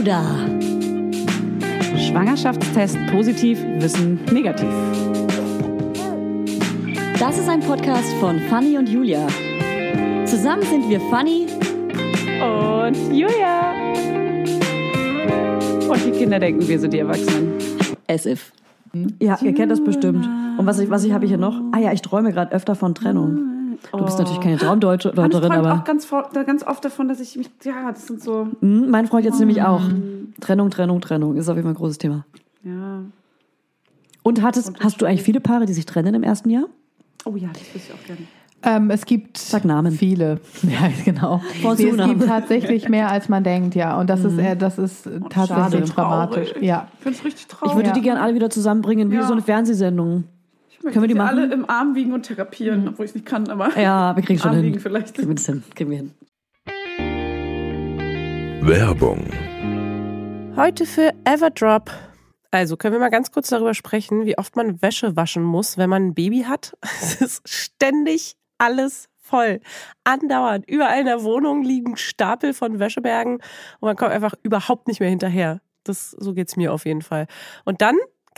Oder. Schwangerschaftstest positiv, Wissen negativ. Das ist ein Podcast von Fanny und Julia. Zusammen sind wir Fanny und Julia. Und die Kinder denken, wir sind die Erwachsenen. As if. Ja, ihr kennt das bestimmt. Und was ich, was ich habe ich hier noch? Ah ja, ich träume gerade öfter von Trennung. Du bist natürlich keine Traumdeuterin, ich träume aber auch ganz, ganz oft davon, dass ich mich, ja, das sind so. Mhm, mein Freund jetzt nämlich auch. Trennung, Trennung, Trennung ist auf jeden Fall ein großes Thema. Ja. Und hattest, hast du eigentlich viele Paare, die sich trennen im ersten Jahr? Oh ja, das wüsste ich auch gerne. Ähm, es gibt Sag Namen. viele. Ja, genau. Nee, es gibt tatsächlich mehr, als man denkt, ja. Und das ist, äh, das ist tatsächlich schade. dramatisch. Traurig. Ja. Ich finde es richtig Ich traurig. würde Ja. die gerne alle wieder zusammenbringen, wie Ja. so eine Fernsehsendung. Können wir die machen? alle im Arm wiegen und therapieren, obwohl ich es nicht kann, aber Ja, wir kriegen schon Arm hin. wiegen vielleicht. Kriegen wir das hin. Kriegen wir hin. Werbung. Heute für Everdrop. Also können wir mal ganz kurz darüber sprechen, wie oft man Wäsche waschen muss, wenn man ein Baby hat. Es ist ständig alles voll. Andauernd. Überall in der Wohnung liegen Stapel von Wäschebergen und man kommt einfach überhaupt nicht mehr hinterher. Das, so geht's mir auf jeden Fall. Und dann,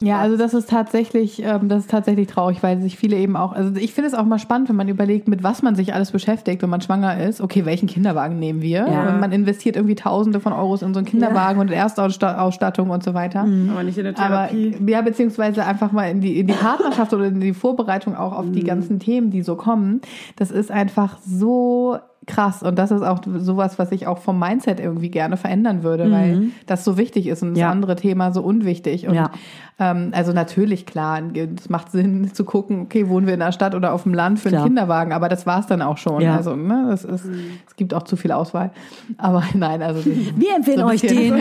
Ja, also das ist tatsächlich, ähm, das ist tatsächlich traurig, weil sich viele eben auch, also ich finde es auch mal spannend, wenn man überlegt, mit was man sich alles beschäftigt, wenn man schwanger ist. Okay, welchen Kinderwagen nehmen wir? Ja. Und man investiert irgendwie Tausende von Euros in so einen Kinderwagen und Erstausstattung und so weiter. Aber nicht in der Aber Therapie. ja, beziehungsweise einfach mal in die, in die Partnerschaft oder in die Vorbereitung auch auf die ganzen Themen, die so kommen. Das ist einfach so krass. Und das ist auch sowas, was ich auch vom Mindset irgendwie gerne verändern würde, weil das so wichtig ist und das Ja. andere Thema so unwichtig. Und Ja. ähm, also natürlich, klar, es macht Sinn zu gucken, okay, wohnen wir in der Stadt oder auf dem Land für einen Klar. Kinderwagen, aber das war es dann auch schon. Ja. Also, ne, das ist, es gibt auch zu viel Auswahl. Aber nein, also Wir empfehlen So euch den.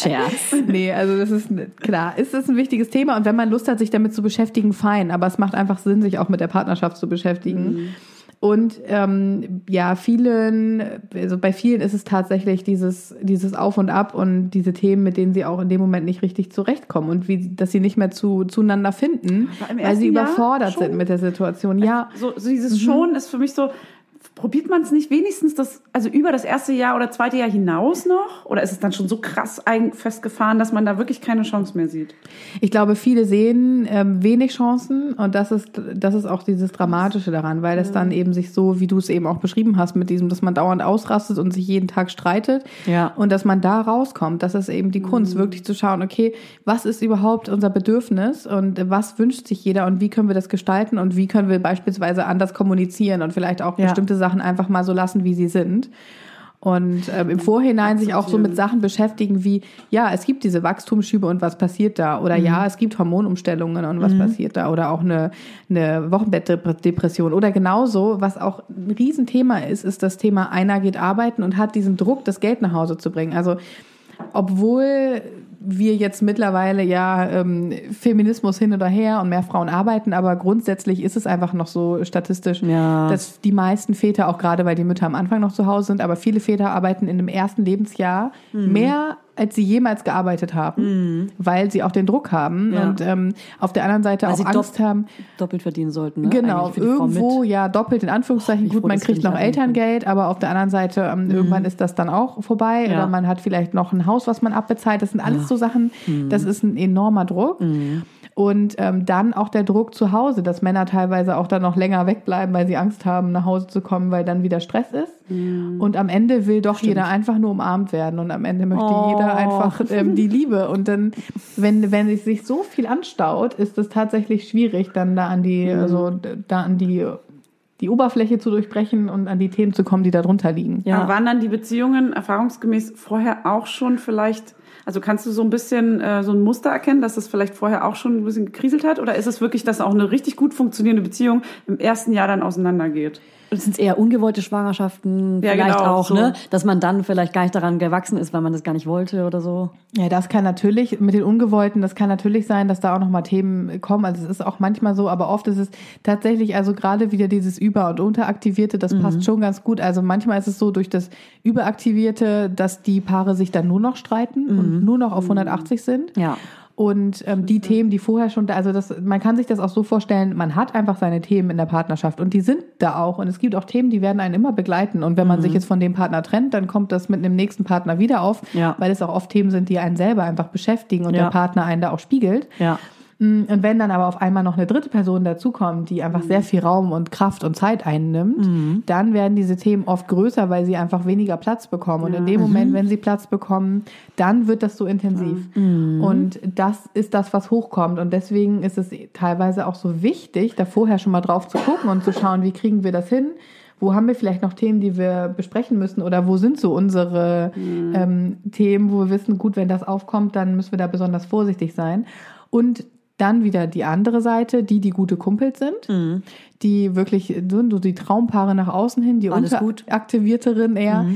Scherz. Nee, also das ist klar, es ist ein wichtiges Thema und wenn man Lust hat, sich damit zu beschäftigen, fein. Aber es macht einfach Sinn, sich auch mit der Partnerschaft zu beschäftigen. Und ähm, ja, vielen, also bei vielen ist es tatsächlich dieses, dieses Auf und Ab und diese Themen, mit denen sie auch in dem Moment nicht richtig zurechtkommen und wie, dass sie nicht mehr zu, zueinander finden, weil sie Jahr überfordert schon? sind mit der Situation. Ja, So, so dieses Schon ist für mich so, probiert man es nicht wenigstens das, also über das erste Jahr oder zweite Jahr hinaus noch? Oder ist es dann schon so krass festgefahren, dass man da wirklich keine Chance mehr sieht? Ich glaube, viele sehen ähm, wenig Chancen und das ist, das ist auch dieses Dramatische daran, weil es dann eben sich so, wie du es eben auch beschrieben hast, mit diesem, dass man dauernd ausrastet und sich jeden Tag streitet Ja. und dass man da rauskommt. Das ist eben die Kunst, wirklich zu schauen, okay, was ist überhaupt unser Bedürfnis und was wünscht sich jeder und wie können wir das gestalten und wie können wir beispielsweise anders kommunizieren und vielleicht auch Ja. bestimmte Sachen einfach mal so lassen, wie sie sind. Und ähm, im Vorhinein sich auch so mit Sachen beschäftigen wie, ja, es gibt diese Wachstumsschübe und was passiert da? Oder ja, es gibt Hormonumstellungen und was passiert da? Oder auch eine, eine Wochenbettdepression. Oder genauso, was auch ein Riesenthema ist, ist das Thema, einer geht arbeiten und hat diesen Druck, das Geld nach Hause zu bringen. Also obwohl wir jetzt mittlerweile ja ähm, Feminismus hin oder her und mehr Frauen arbeiten, aber grundsätzlich ist es einfach noch so statistisch, Ja. dass die meisten Väter, auch gerade weil die Mütter am Anfang noch zu Hause sind, aber viele Väter arbeiten in dem ersten Lebensjahr Mhm. mehr als sie jemals gearbeitet haben, weil sie auch den Druck haben Ja. und ähm, auf der anderen Seite Weil auch Angst dopp- haben, Doppelt verdienen sollten. Ne? Genau, irgendwo ja doppelt in Anführungszeichen. wie Gut, froh, man kriegt noch Elterngeld, aber auf der anderen Seite ähm, irgendwann ist das dann auch vorbei Ja. oder man hat vielleicht noch ein Haus, was man abbezahlt. Das sind alles so Sachen, das ist ein enormer Druck. Und ähm, dann auch der Druck zu Hause, dass Männer teilweise auch dann noch länger wegbleiben, weil sie Angst haben, nach Hause zu kommen, weil dann wieder Stress ist. Und am Ende will doch jeder einfach nur umarmt werden und am Ende möchte Oh. jeder einfach ähm, die Liebe. Und dann, wenn, wenn es sich so viel anstaut, ist es tatsächlich schwierig, dann da an die, also da an die, die Oberfläche zu durchbrechen und an die Themen zu kommen, die da drunter liegen. Ja. Aber waren dann die Beziehungen erfahrungsgemäß vorher auch schon vielleicht, also kannst du so ein bisschen äh, so ein Muster erkennen, dass das vielleicht vorher auch schon ein bisschen gekriselt hat? Oder ist es wirklich, dass auch eine richtig gut funktionierende Beziehung im ersten Jahr dann auseinandergeht? Und sind es eher ungewollte Schwangerschaften, Ja, vielleicht genau, auch, so. ne? Dass man dann vielleicht gar nicht daran gewachsen ist, weil man das gar nicht wollte oder so. Ja, das kann natürlich, mit den Ungewollten, das kann natürlich sein, dass da auch nochmal Themen kommen. Also es ist auch manchmal so, aber oft ist es tatsächlich, also gerade wieder dieses Über- und Unteraktivierte, das passt schon ganz gut. Also manchmal ist es so durch das Überaktivierte, dass die Paare sich dann nur noch streiten und nur noch auf 180 sind. Ja. Und ähm, die Themen, die vorher schon da, also das, man kann sich das auch so vorstellen, man hat einfach seine Themen in der Partnerschaft und die sind da auch. Und es gibt auch Themen, die werden einen immer begleiten. Und wenn man sich jetzt von dem Partner trennt, dann kommt das mit einem nächsten Partner wieder auf, Ja. weil es auch oft Themen sind, die einen selber einfach beschäftigen und Ja. der Partner einen da auch spiegelt. Ja. Mm, Und wenn dann aber auf einmal noch eine dritte Person dazukommt, die einfach sehr viel Raum und Kraft und Zeit einnimmt, dann werden diese Themen oft größer, weil sie einfach weniger Platz bekommen. Und in dem Moment, wenn sie Platz bekommen, dann wird das so intensiv. Und das ist das, was hochkommt. Und deswegen ist es teilweise auch so wichtig, da vorher schon mal drauf zu gucken und zu schauen, wie kriegen wir das hin? Wo haben wir vielleicht noch Themen, die wir besprechen müssen? Oder wo sind so unsere ähm, Themen, wo wir wissen, gut, wenn das aufkommt, dann müssen wir da besonders vorsichtig sein. Und dann wieder die andere Seite, die, die gute Kumpels sind, die wirklich so so die Traumpaare nach außen hin, die Alles gut. unteraktivierteren eher.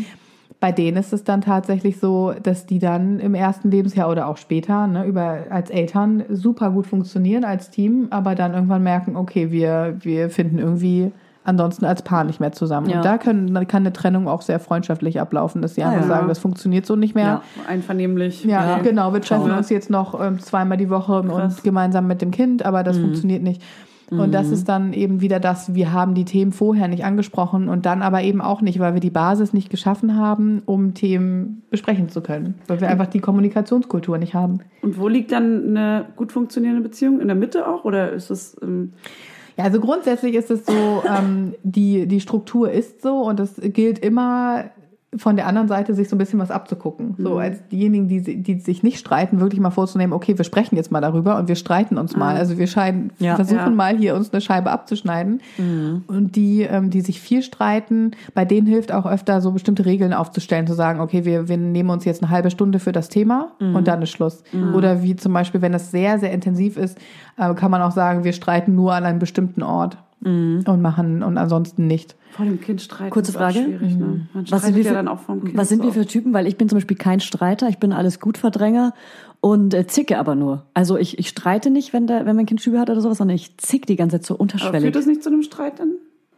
Bei denen ist es dann tatsächlich so, dass die dann im ersten Lebensjahr oder auch später ne, über, als Eltern super gut funktionieren als Team, aber dann irgendwann merken, okay, wir, wir finden irgendwie ansonsten als Paar nicht mehr zusammen. Ja. Und da können, kann eine Trennung auch sehr freundschaftlich ablaufen, dass sie einfach ja. sagen, das funktioniert so nicht mehr. Ja. Einvernehmlich. Ja, Okay. genau. Wir treffen uns jetzt noch ähm, zweimal die Woche Krass. und gemeinsam mit dem Kind, aber das funktioniert nicht. Und das ist dann eben wieder das, wir haben die Themen vorher nicht angesprochen und dann aber eben auch nicht, weil wir die Basis nicht geschaffen haben, um Themen besprechen zu können. Weil wir einfach die Kommunikationskultur nicht haben. Und wo liegt dann eine gut funktionierende Beziehung? In der Mitte auch? Oder ist es, ähm, Ja, also grundsätzlich ist es so, ähm, die, die Struktur ist so und es gilt immer von der anderen Seite sich so ein bisschen was abzugucken. So als diejenigen, die, die sich nicht streiten, wirklich mal vorzunehmen, okay, wir sprechen jetzt mal darüber und wir streiten uns mal. Also wir scheinen, Ja. versuchen Ja. mal hier uns eine Scheibe abzuschneiden. Und die, ähm, die sich viel streiten, bei denen hilft auch öfter so bestimmte Regeln aufzustellen, zu sagen, okay, wir, wir nehmen uns jetzt eine halbe Stunde für das Thema und dann ist Schluss. Oder wie zum Beispiel, wenn es sehr, sehr intensiv ist, äh, kann man auch sagen, wir streiten nur an einem bestimmten Ort und machen und ansonsten nicht. vor dem Kind streiten? Kurze Frage. Ne? Man Was sind, wir für, dann auch vom Kind. was sind wir für Typen? Weil ich bin zum Beispiel kein Streiter, ich bin alles gut Verdränger und äh, zicke aber nur. Also ich, ich streite nicht, wenn, der, wenn mein Kind Schübe hat oder sowas, sondern ich zick die ganze Zeit so Aber unterschwellig. führt das nicht zu einem Streit dann?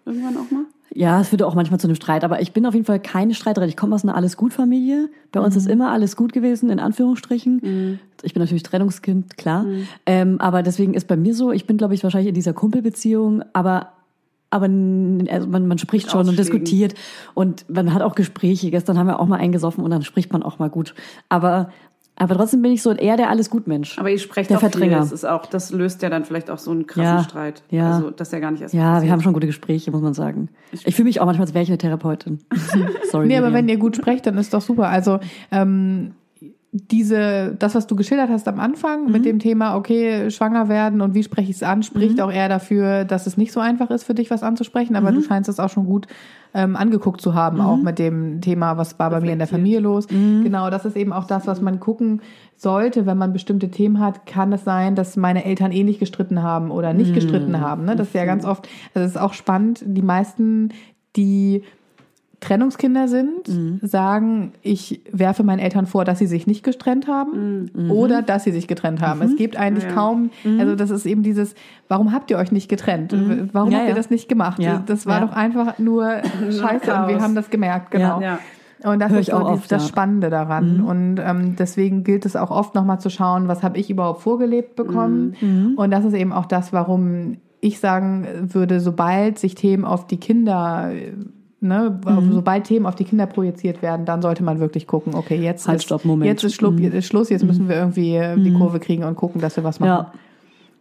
Irgendwann auch mal? Ja, es führt auch manchmal zu einem Streit, aber ich bin auf jeden Fall keine Streiterin. Ich komme aus einer Alles-Gut-Familie. Bei uns ist immer alles gut gewesen, in Anführungsstrichen. Ich bin natürlich Trennungskind, klar. Ähm, aber deswegen ist bei mir so, ich bin, glaube ich, wahrscheinlich in dieser Kumpelbeziehung, aber aber also man, man spricht schon und diskutiert und man hat auch Gespräche. Gestern haben wir auch mal eingesoffen und dann spricht man auch mal gut. Aber, aber trotzdem bin ich so eher der alles gut Mensch. Aber ihr sprecht Der auch viel. Verdränger. Das ist auch, das löst ja dann vielleicht auch so einen krassen Ja, Streit. ja. Also, das ist ja gar nicht erst ja, wir passiert. haben schon gute Gespräche, muss man sagen. Ich fühle mich auch manchmal, als wäre ich eine Therapeutin. Sorry. Nee, aber Miriam. wenn ihr gut sprecht, dann ist doch super. Also ähm, diese, das, was du geschildert hast am Anfang Mhm. mit dem Thema, okay, schwanger werden und wie spreche ich es an, spricht auch eher dafür, dass es nicht so einfach ist für dich, was anzusprechen. Aber Mhm. du scheinst es auch schon gut ähm, angeguckt zu haben, auch mit dem Thema, was war bei mir in der Familie los. Mhm. Genau, das ist eben auch das, was man gucken sollte, wenn man bestimmte Themen hat. Kann es sein, dass meine Eltern ähnlich gestritten haben oder nicht gestritten haben? Ne? Das ist ja ganz oft, das ist auch spannend. Die meisten, die Trennungskinder sind, Mhm. sagen, ich werfe meinen Eltern vor, dass sie sich nicht getrennt haben Mhm. oder dass sie sich getrennt haben. Es gibt eigentlich Ja. kaum, also das ist eben dieses, warum habt ihr euch nicht getrennt? Warum Mhm. Ja, habt ihr ja. das nicht gemacht? Das war doch einfach nur scheiße und wir haben das gemerkt, genau. Und das Hör ist auch die- oft, das. Spannende daran. Und ähm, deswegen gilt es auch oft nochmal zu schauen, was habe ich überhaupt vorgelebt bekommen. Mhm. Und das ist eben auch das, warum ich sagen würde, sobald sich Themen auf die Kinder, äh, ne, Mhm. sobald Themen auf die Kinder projiziert werden, dann sollte man wirklich gucken, okay, jetzt Halt, ist, stopp, Moment. jetzt ist Schlupp, ist Schluss, jetzt müssen wir irgendwie äh, die Kurve kriegen und gucken, dass wir was machen. Ja.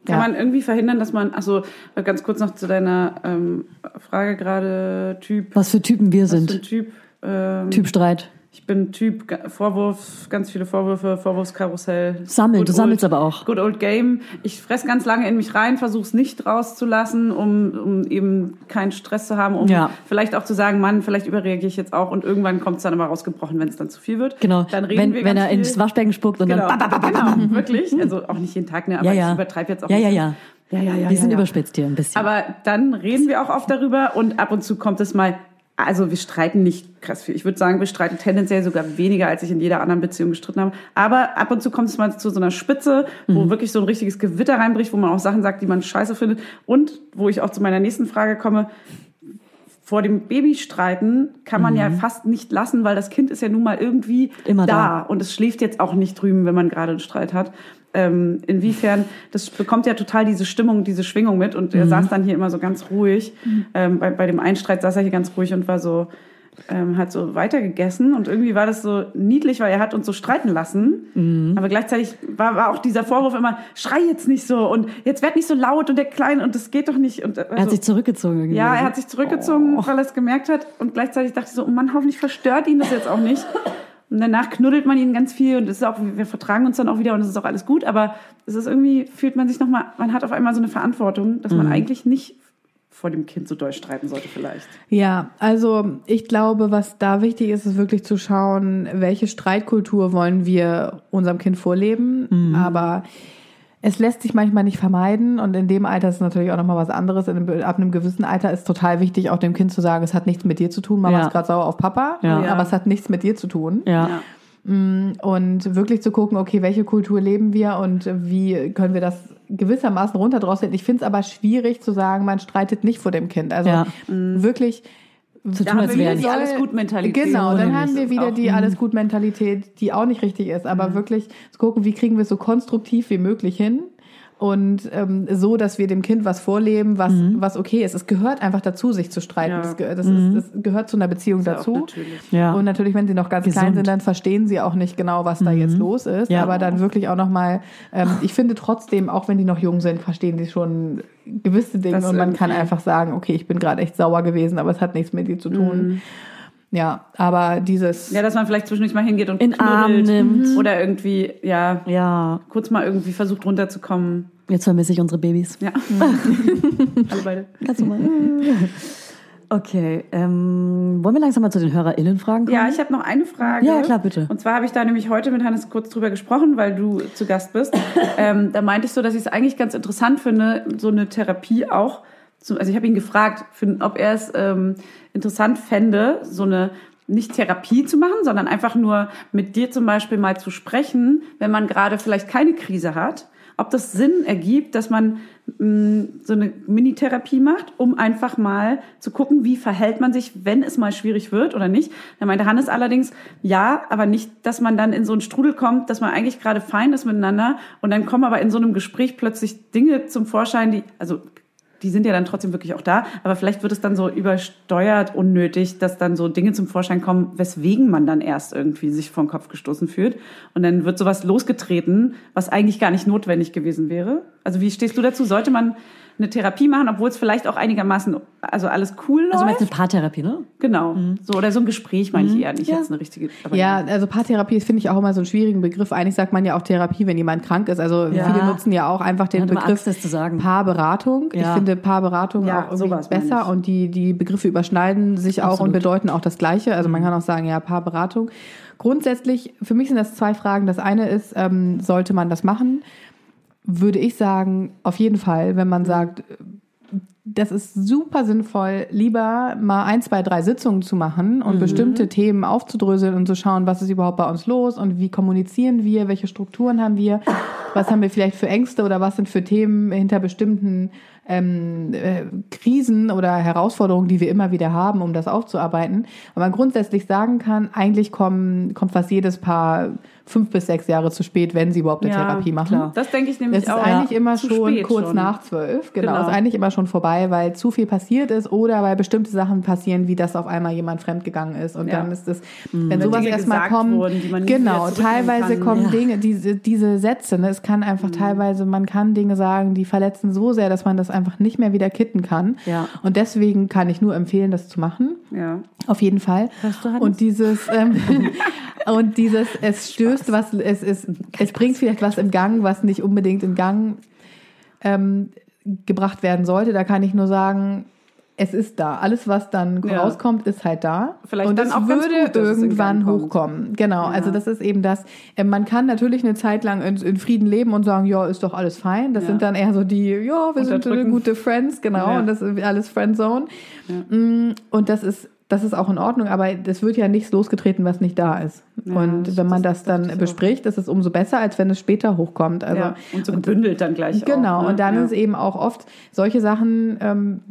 Kann Ja. man irgendwie verhindern, dass man, also ganz kurz noch zu deiner ähm, Frage gerade, Typ, Was für Typen wir was für sind. Typ? Ähm, Typ Streit. Ich bin Typ Vorwurf, ganz viele Vorwürfe, Vorwurfskarussell. Sammeln, du sammelst old- aber auch. Good old game. Ich fress ganz lange in mich rein, versuche es nicht rauszulassen, um, um eben keinen Stress zu haben, um Ja. vielleicht auch zu sagen, Mann, vielleicht überreagiere ich jetzt auch und irgendwann kommt es dann aber rausgebrochen, wenn es dann zu viel wird. Genau. Dann reden wenn wir wenn er viel. ins Waschbecken spuckt und Genau, dann. genau, wirklich. Also auch nicht jeden Tag, ne, aber Ja, ja. ich übertreibe jetzt auch Ja, nicht. ja, ja. Ja, ja, ja. Wir ja, sind ja. überspitzt hier ein bisschen. Aber dann reden wir auch oft darüber und ab und zu kommt es mal. Also wir streiten nicht krass viel. Ich würde sagen, wir streiten tendenziell sogar weniger, als ich in jeder anderen Beziehung gestritten habe. Aber ab und zu kommt es mal zu so einer Spitze, wo wirklich so ein richtiges Gewitter reinbricht, wo man auch Sachen sagt, die man scheiße findet. Und wo ich auch zu meiner nächsten Frage komme, vor dem Babystreiten kann man ja fast nicht lassen, weil das Kind ist ja nun mal irgendwie Immer da. da. Und es schläft jetzt auch nicht drüben, wenn man gerade einen Streit hat. Ähm, inwiefern, das bekommt ja total diese Stimmung, diese Schwingung mit. Und er saß dann hier immer so ganz ruhig. Ähm, bei, bei dem Einstreit saß er hier ganz ruhig und war so, ähm, hat so weitergegessen. Und irgendwie war das so niedlich, weil er hat uns so streiten lassen. Aber gleichzeitig war, war auch dieser Vorwurf immer, schrei jetzt nicht so und jetzt werd nicht so laut und der Kleine und das geht doch nicht. Und, äh, er hat sich zurückgezogen irgendwie. ja, er hat sich zurückgezogen, weil er es gemerkt hat. Und gleichzeitig dachte ich so, oh Mann, hoffentlich verstört ihn das jetzt auch nicht. Und danach knuddelt man ihn ganz viel und es ist auch, wir vertragen uns dann auch wieder und es ist auch alles gut. Aber es ist irgendwie, fühlt man sich nochmal, man hat auf einmal so eine Verantwortung, dass man eigentlich nicht vor dem Kind so doll streiten sollte vielleicht. Ja, also ich glaube, was da wichtig ist, ist wirklich zu schauen, welche Streitkultur wollen wir unserem Kind vorleben. Aber es lässt sich manchmal nicht vermeiden und in dem Alter ist es natürlich auch nochmal was anderes. In einem, ab einem gewissen Alter ist total wichtig, auch dem Kind zu sagen, es hat nichts mit dir zu tun. Mama Ja. ist gerade sauer auf Papa, Ja. aber es hat nichts mit dir zu tun. Ja. Und wirklich zu gucken, okay, welche Kultur leben wir und wie können wir das gewissermaßen runterdrosseln. Ich finde es aber schwierig zu sagen, man streitet nicht vor dem Kind. Also Ja. wirklich Zu Da tun, als wäre die alles gut Mentalität. Genau, dann haben wir wieder die alles gut Mentalität, die auch nicht richtig ist, aber wirklich zu gucken, wie kriegen wir es so konstruktiv wie möglich hin und ähm, so, dass wir dem Kind was vorleben, was was okay ist. Es gehört einfach dazu, sich zu streiten. Ja. Das, ge das, ist, das gehört zu einer Beziehung dazu. natürlich. Ja. Und natürlich, wenn sie noch ganz klein Gesund. sind, dann verstehen sie auch nicht genau, was da jetzt los ist. Ja. Aber dann wirklich auch nochmal, ähm, ich finde trotzdem, auch wenn die noch jung sind, verstehen sie schon gewisse Dinge Das und man kann einfach sagen, okay, ich bin gerade echt sauer gewesen, aber es hat nichts mit dir zu tun. Ja, aber dieses, Ja, dass man vielleicht zwischendurch mal hingeht und In Arm nimmt. oder irgendwie, ja, Ja, kurz mal irgendwie versucht runterzukommen. jetzt vermisse ich unsere Babys. Ja. Alle beide. Kannst du mal. Okay, ähm, wollen wir langsam mal zu den HörerInnen-Fragen kommen? Ja, ich habe noch eine Frage. Ja, klar, bitte. Und zwar habe ich da nämlich heute mit Hannes kurz drüber gesprochen, weil du zu Gast bist. ähm, da meinte ich so, dass ich es eigentlich ganz interessant finde, so eine Therapie auch. Also ich habe ihn gefragt, ob er es ähm, interessant fände, so eine nicht Therapie zu machen, sondern einfach nur mit dir zum Beispiel mal zu sprechen, wenn man gerade vielleicht keine Krise hat, ob das Sinn ergibt, dass man mh, so eine Mini-Therapie macht, um einfach mal zu gucken, wie verhält man sich, wenn es mal schwierig wird oder nicht. Da meinte Hannes allerdings, ja, aber nicht, dass man dann in so einen Strudel kommt, dass man eigentlich gerade fein ist miteinander und dann kommen aber in so einem Gespräch plötzlich Dinge zum Vorschein, die, also die sind ja dann trotzdem wirklich auch da, aber vielleicht wird es dann so übersteuert, unnötig, dass dann so Dinge zum Vorschein kommen, weswegen man dann erst irgendwie sich vor den Kopf gestoßen fühlt. Und dann wird sowas losgetreten, was eigentlich gar nicht notwendig gewesen wäre. Also wie stehst du dazu? Sollte man eine Therapie machen, obwohl es vielleicht auch einigermaßen, also alles cool läuft? Also meinst du eine Paartherapie, ne? Genau. So, oder so ein Gespräch meine ich eher nicht Ja. jetzt eine richtige. Ja, also Paartherapie finde ich auch immer so einen schwierigen Begriff. Eigentlich sagt man ja auch Therapie, wenn jemand krank ist. Also Ja. viele nutzen ja auch einfach den Begriff Angst, das zu sagen. Paarberatung. Ich Ja. finde Paarberatung Ja, auch irgendwie besser ich. und die, die Begriffe überschneiden sich auch und Absolut. bedeuten auch das Gleiche. Also man kann auch sagen, ja, Paarberatung. Grundsätzlich, für mich sind das zwei Fragen. Das eine ist, ähm, sollte man das machen? Würde ich sagen, auf jeden Fall, wenn man sagt, das ist super sinnvoll, lieber mal ein, zwei, drei Sitzungen zu machen und bestimmte Themen aufzudröseln und zu schauen, was ist überhaupt bei uns los und wie kommunizieren wir, welche Strukturen haben wir, was haben wir vielleicht für Ängste oder was sind für Themen hinter bestimmten ähm, äh, Krisen oder Herausforderungen, die wir immer wieder haben, um das aufzuarbeiten. Und man grundsätzlich sagen kann, eigentlich kommen, kommt fast jedes Paar fünf bis sechs Jahre zu spät, wenn sie überhaupt eine Ja, Therapie machen. klar. Das denke ich Es nämlich ist auch. eigentlich immer Zu schon kurz schon. nach zwölf. Genau, Genau. ist eigentlich immer schon vorbei, weil zu viel passiert ist oder weil bestimmte Sachen passieren, wie dass auf einmal jemand fremdgegangen ist. Und Ja. dann ist es, Mhm. wenn Wenn sowas erstmal kommt, wurden, die man nie genau, teilweise kann. kommen Ja. Dinge, diese, diese Sätze, ne, es kann einfach Mhm. teilweise, man kann Dinge sagen, die verletzen so sehr, dass man das einfach nicht mehr wieder kitten kann. Ja. Und deswegen kann ich nur empfehlen, das zu machen. Ja. Auf jeden Fall. Und dieses ähm, und dieses es stößt was es ist es bringt vielleicht was in Gang, was nicht unbedingt in Gang ähm, gebracht werden sollte. Da kann ich nur sagen, es ist da. Alles, was dann Ja. rauskommt, ist halt da. Vielleicht und es ganz würde gut, es irgendwann hochkommen. Genau. Also das ist eben das. äh, Man kann natürlich eine Zeit lang in, in Frieden leben und sagen, ja, ist doch alles fein. Das Ja. sind dann eher so die, ja, wir sind gute Friends, genau. Ja. Und das ist alles Friendzone. Mm, Und das ist das ist auch in Ordnung, aber das wird ja nichts losgetreten, was nicht da ist. Ja, und das- wenn man das das, dann bespricht, ist es umso besser, als wenn es später hochkommt. Also ja. Und so gebündelt dann gleich Genau, auch. ne? und dann ja. ist eben auch oft solche Sachen, ähm,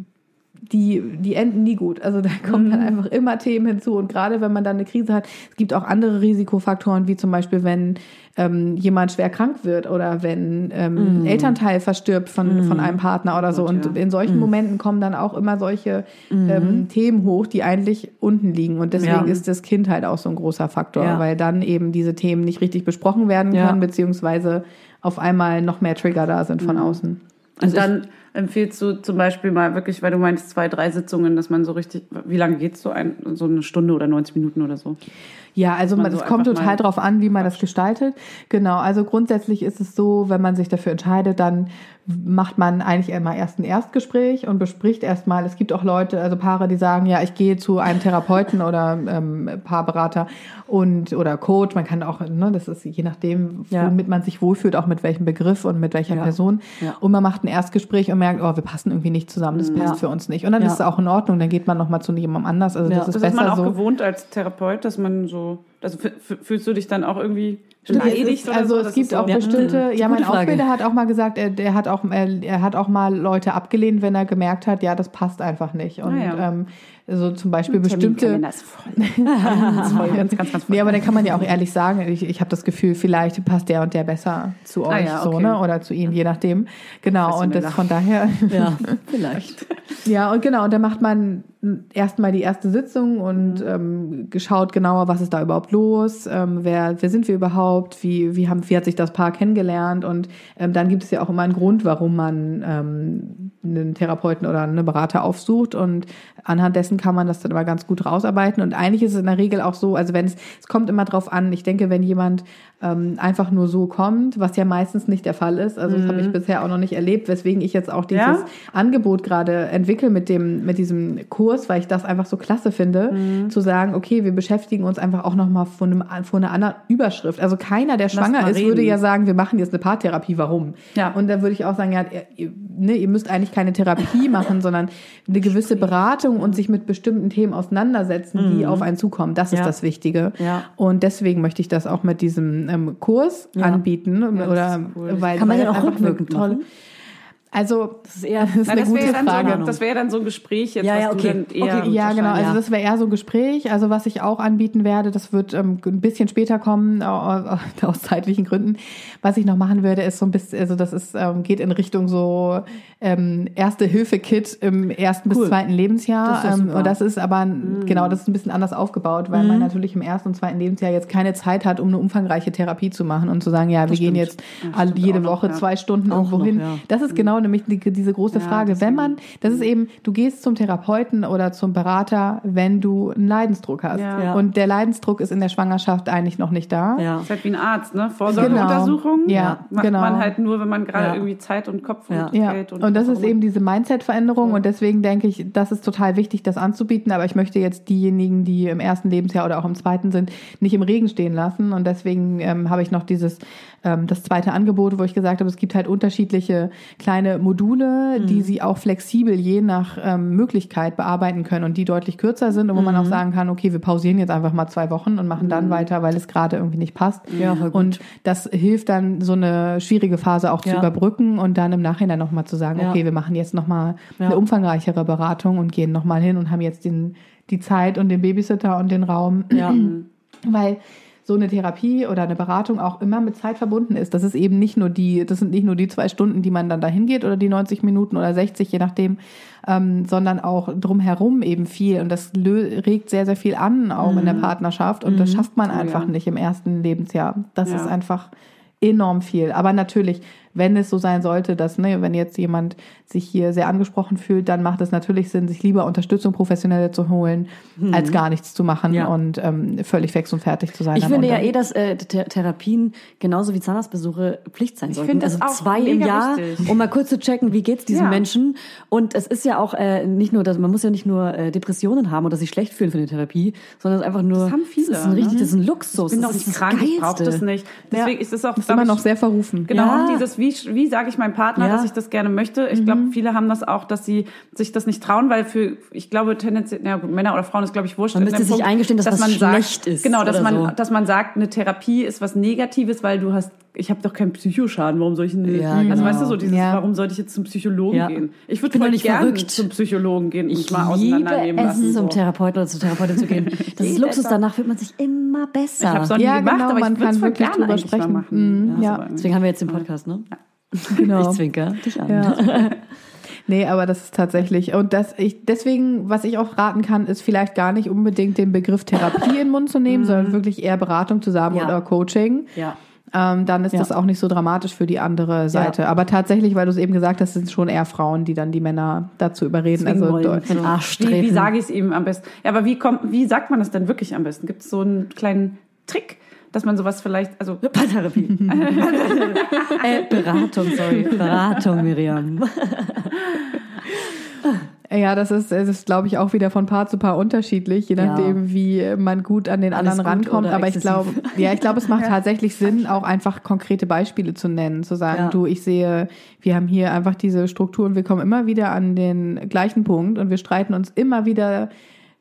die, die enden nie gut. Also da kommen Mhm. dann einfach immer Themen hinzu. Und gerade wenn man dann eine Krise hat, es gibt auch andere Risikofaktoren, wie zum Beispiel, wenn ähm, jemand schwer krank wird oder wenn ähm, ein Elternteil verstirbt von, von einem Partner oder so. Mhm. Gott, und ja. Mhm. in solchen Momenten kommen dann auch immer solche ähm, Themen hoch, die eigentlich unten liegen. Und deswegen Ja. ist das Kind halt auch so ein großer Faktor, Ja. weil dann eben diese Themen nicht richtig besprochen werden können, beziehungsweise auf einmal noch mehr Trigger da sind Mhm. von außen. Und dann empfiehlst du zum Beispiel mal wirklich, weil du meinst zwei, drei Sitzungen, dass man so richtig, wie lange geht's so ein, so eine Stunde oder 90 Minuten oder so? Ja, also man, so es kommt einfach total drauf an, wie man das gestaltet. Genau, also grundsätzlich ist es so, wenn man sich dafür entscheidet, dann macht man eigentlich immer erst ein Erstgespräch und bespricht erstmal, es gibt auch Leute, also Paare, die sagen, ja, ich gehe zu einem Therapeuten oder ähm, Paarberater und oder Coach, man kann auch, ne, das ist je nachdem, Ja. womit man sich wohlfühlt, auch mit welchem Begriff und mit welcher Ja. Person. Ja. Und man macht ein Erstgespräch und merkt, oh, wir passen irgendwie nicht zusammen, das passt Ja. für uns nicht. Und dann Ja. ist es auch in Ordnung, dann geht man nochmal zu jemandem anders. Also Ja. das ist Das ist besser man auch so. gewohnt als Therapeut, dass man so, also fühlst du dich dann auch irgendwie beleidigt oder also so? es gibt so, auch Ja, bestimmte, ja, mein Frage. Ausbilder hat auch mal gesagt, er, der hat auch, er, er hat auch mal Leute abgelehnt, wenn er gemerkt hat, ja, das passt einfach nicht. Und Ah, ja. ähm, so zum Beispiel bestimmte. Ist voll. das ist voll, ganz, ganz, ganz voll. Nee, aber dann kann man ja auch ehrlich sagen, ich, ich habe das Gefühl, vielleicht passt der und der besser zu euch, Ah ja, so, okay. ne? Oder zu ihnen, je nachdem. Genau, und das Professioneller. von daher. Ja, vielleicht. Ja, und genau, und dann macht man erstmal die erste Sitzung und Mhm. ähm, geschaut genauer, was ist da überhaupt los, ähm, wer, wer sind wir überhaupt, wie, wie, haben, wie hat sich das Paar kennengelernt? Und ähm, dann gibt es ja auch immer einen Grund, warum man ähm, einen Therapeuten oder einen Berater aufsucht. Und anhand dessen kann man das dann immer ganz gut rausarbeiten. Und eigentlich ist es in der Regel auch so, also wenn es, es kommt immer drauf an, ich denke, wenn jemand ähm, einfach nur so kommt, was ja meistens nicht der Fall ist, also das habe ich bisher auch noch nicht erlebt, weswegen ich jetzt auch dieses Mhm. Ja? Angebot gerade entwickle mit dem mit diesem Kurs, weil ich das einfach so klasse finde, Mhm. zu sagen, okay, wir beschäftigen uns einfach auch noch mal von einem von einer anderen Überschrift. Also keiner, der schwanger ist, würde reden. ja sagen, wir machen jetzt eine Paartherapie. Warum? Ja. Und da würde ich auch sagen, ja, ihr, ne, ihr müsst eigentlich keine Therapie machen, sondern eine gewisse Beratung und sich mit bestimmten Themen auseinandersetzen, die auf einen zukommen. Das ist Mhm. Ja. das Wichtige. Ja. Und deswegen möchte ich das auch mit diesem ähm, Kurs Ja. anbieten das oder cool. weil Kann man den auch rückwirkend tolle- machen? Also, Das ist eher das ist Na, eine das wäre gute ja, dann Frage. so, das wär ja dann so ein Gespräch jetzt, Ja, ja, du okay. dann eher Okay, Ja, genau. Also ja. das wäre eher so ein Gespräch. Also was ich auch anbieten werde, das wird ähm, ein bisschen später kommen, au- au- aus zeitlichen Gründen. Was ich noch machen würde, ist so ein bisschen, also das ist ähm, geht in Richtung so ähm, erste Hilfe-Kit im ersten bis Cool. zweiten Lebensjahr. Das ähm, und das ist aber genau, das ist ein bisschen anders aufgebaut, weil man natürlich im ersten und zweiten Lebensjahr jetzt keine Zeit hat, um eine umfangreiche Therapie zu machen und zu sagen, ja, wir gehen jetzt alle, jede noch, Woche ja. zwei Stunden Auch irgendwo noch, hin. ja. Das ist genau nämlich die, diese große Frage. Wenn man, das ist eben, du gehst zum Therapeuten oder zum Berater, wenn du einen Leidensdruck hast. Ja. Ja. Und der Leidensdruck ist in der Schwangerschaft eigentlich noch nicht da. Ja. Das ist halt wie ein Arzt, ne? Vorsorgeuntersuchung Genau. Ja, macht genau. man halt nur, wenn man gerade Ja. irgendwie Zeit und Kopf Ja. und Ja, Geld und und das ist eben diese Mindset-Veränderung und deswegen denke ich, das ist total wichtig, das anzubieten, aber ich möchte jetzt diejenigen, die im ersten Lebensjahr oder auch im zweiten sind, nicht im Regen stehen lassen und deswegen ähm, habe ich noch dieses, ähm, das zweite Angebot, wo ich gesagt habe, es gibt halt unterschiedliche kleine Module, die sie auch flexibel je nach ähm, Möglichkeit bearbeiten können und die deutlich kürzer sind und wo man auch sagen kann, okay, wir pausieren jetzt einfach mal zwei Wochen und machen dann weiter, weil es gerade irgendwie nicht passt. Ja. Und das hilft dann, so eine schwierige Phase auch zu Ja. überbrücken und dann im Nachhinein nochmal zu sagen, okay, wir machen jetzt nochmal Ja. eine umfangreichere Beratung und gehen nochmal hin und haben jetzt den, die Zeit und den Babysitter und den Raum. Weil so eine Therapie oder eine Beratung auch immer mit Zeit verbunden ist. Das ist eben nicht nur die, das sind nicht nur die zwei Stunden, die man dann dahin geht oder die 90 Minuten oder 60, je nachdem, ähm, sondern auch drumherum eben viel. Und das regt sehr, sehr viel an, auch in der Partnerschaft. Und das schafft man einfach nicht im ersten Lebensjahr. Das Ja. ist einfach enorm viel. Aber natürlich, wenn es so sein sollte, dass, ne, wenn jetzt jemand sich hier sehr angesprochen fühlt, dann macht es natürlich Sinn, sich lieber Unterstützung professionelle zu holen, als gar nichts zu machen. Ja. und ähm, völlig fix und fertig zu sein. Ich finde ja eh, dass äh, Th Therapien genauso wie Zahnarztbesuche Pflicht sein sollten. finde das also auch zwei im Jahr, wichtig. um mal kurz zu checken, wie geht's diesen Ja. Menschen. Und es ist ja auch äh, nicht nur, dass man muss ja nicht nur äh, Depressionen haben oder sich schlecht fühlen für eine Therapie, sondern es ist einfach nur. Das haben viele, Das ist ein richtig, ne? das ist ein Luxus. Ich bin doch nicht krank, ich brauche das nicht. Deswegen ist es auch ist immer ich, noch sehr verrufen. Genau, Ja. dieses, wie, wie sage ich meinem Partner, Ja. dass ich das gerne möchte. Ich glaube, viele haben das auch, dass sie sich das nicht trauen, weil für, ich glaube, tendenziell, ja, gut, Männer oder Frauen ist, glaube ich, wurscht. Man müsste sich eingestehen, dass was man schlecht sagt, ist Genau, dass man, so. dass man sagt, eine Therapie ist was Negatives, weil du hast, ich habe doch keinen Psychoschaden, warum soll ich denn, Ja, also genau. weißt du, so dieses, Ja. warum sollte ich jetzt zum Psychologen Ja. gehen? Ich würde voll nicht gerne verrückt. zum Psychologen gehen und Ich mal liebe auseinandernehmen es, lassen. zum so. Therapeuten oder zur Therapeutin zu gehen. Das ist Luxus, danach fühlt man sich immer besser. Ich habe es noch nie Ja, gemacht, genau, aber man ich kann wirklich drüber sprechen. machen. Mhm, ja. so. Deswegen haben wir jetzt den Podcast, ne? Genau. Ich zwinker dich an. Ja. Nee, aber das ist tatsächlich. Und das ich, deswegen, was ich auch raten kann, ist vielleicht gar nicht unbedingt den Begriff Therapie in den Mund zu nehmen, sondern wirklich eher Beratung zusammen Ja. oder Coaching. Ja. Ähm, dann ist Ja. das auch nicht so dramatisch für die andere Seite. Aber tatsächlich, weil du es eben gesagt hast, sind es schon eher Frauen, die dann die Männer dazu überreden. Zwingen Also wollen. Den Arsch Wie, wie treten. sage ich es ihm am besten? Ja, aber wie kommt, wie sagt man das denn wirklich am besten? Gibt es so einen kleinen Trick, dass man sowas vielleicht, also Paartherapie. äh, Beratung, sorry. Beratung, Miriam. Ja, das ist, es ist, glaube ich, auch wieder von Paar zu Paar unterschiedlich, je Ja. nachdem, wie man gut an den Alles anderen rankommt. Aber ich exzessiv. glaube, ja, ich glaube, es macht tatsächlich Sinn, auch einfach konkrete Beispiele zu nennen, zu sagen, Ja. du, ich sehe, wir haben hier einfach diese Struktur und wir kommen immer wieder an den gleichen Punkt und wir streiten uns immer wieder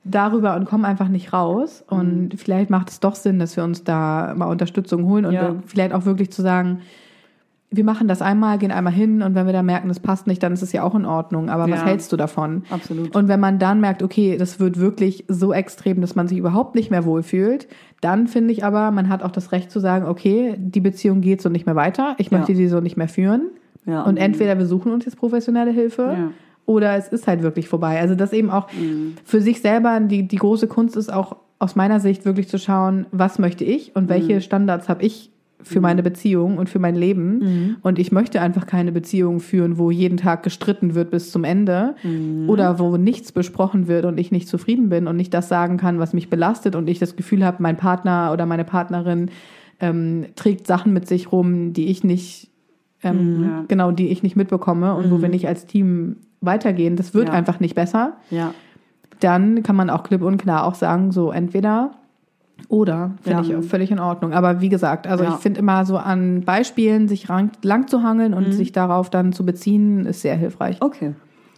darüber und kommen einfach nicht raus. Mhm. Und vielleicht macht es doch Sinn, dass wir uns da mal Unterstützung holen und Ja. vielleicht auch wirklich zu sagen, wir machen das einmal, gehen einmal hin und wenn wir dann merken, es passt nicht, dann ist es ja auch in Ordnung. Aber was Ja. hältst du davon? Absolut. Und wenn man dann merkt, okay, das wird wirklich so extrem, dass man sich überhaupt nicht mehr wohlfühlt, dann finde ich aber, man hat auch das Recht zu sagen, okay, die Beziehung geht so nicht mehr weiter, ich Ja. möchte die so nicht mehr führen. Ja. Und entweder wir suchen uns jetzt professionelle Hilfe Ja. oder es ist halt wirklich vorbei. Also das eben auch für sich selber, die, die große Kunst ist auch aus meiner Sicht wirklich zu schauen, was möchte ich und welche Standards habe ich für meine Beziehung und für mein Leben. Und ich möchte einfach keine Beziehung führen, wo jeden Tag gestritten wird bis zum Ende oder wo nichts besprochen wird und ich nicht zufrieden bin und nicht das sagen kann, was mich belastet und ich das Gefühl habe, mein Partner oder meine Partnerin ähm, trägt Sachen mit sich rum, die ich nicht ähm, Ja. genau, die ich nicht mitbekomme und wo wir nicht als Team weitergehen. Das wird Ja. einfach nicht besser. ja. Dann kann man auch klipp und klar auch sagen, so entweder oder finde Ja. ich auch völlig in Ordnung. Aber wie gesagt, also Ja. ich finde immer so an Beispielen sich lang, lang zu hangeln und sich darauf dann zu beziehen, ist sehr hilfreich. Okay.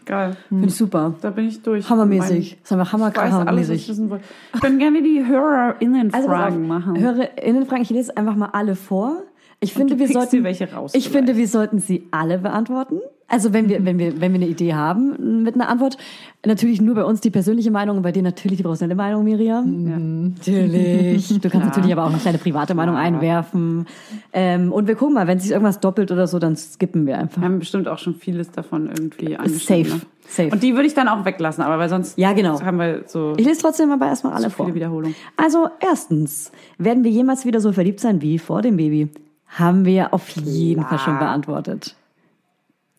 geil. Finde ich super. Da bin ich durch. Hammermäßig. Das ist einfach hammer Ich weiß alles, was ich hammermäßig. wissen wollte. Ich können gerne die HörerInnen Also machen. HörerInnenfragen, ich lese einfach mal alle vor. Ich finde, wir sollten, welche raus ich finde, vielleicht. wir sollten sie alle beantworten. Also wenn wir, wenn wir, wenn wir eine Idee haben mit einer Antwort, natürlich nur bei uns die persönliche Meinung und bei dir natürlich die professionelle Meinung, Miriam. Natürlich. Du kannst natürlich aber auch eine kleine private Meinung einwerfen. Ähm, und wir gucken mal, wenn sich irgendwas doppelt oder so, dann skippen wir einfach. Wir haben bestimmt auch schon vieles davon irgendwie angeschnitten. Safe. Ne? Safe. Und die würde ich dann auch weglassen, aber weil sonst Ja, genau. haben wir so Ich lese trotzdem aber erstmal alle zu vor. viele Wiederholungen. Also erstens, werden wir jemals wieder so verliebt sein wie vor dem Baby? Haben wir auf jeden Fall schon beantwortet.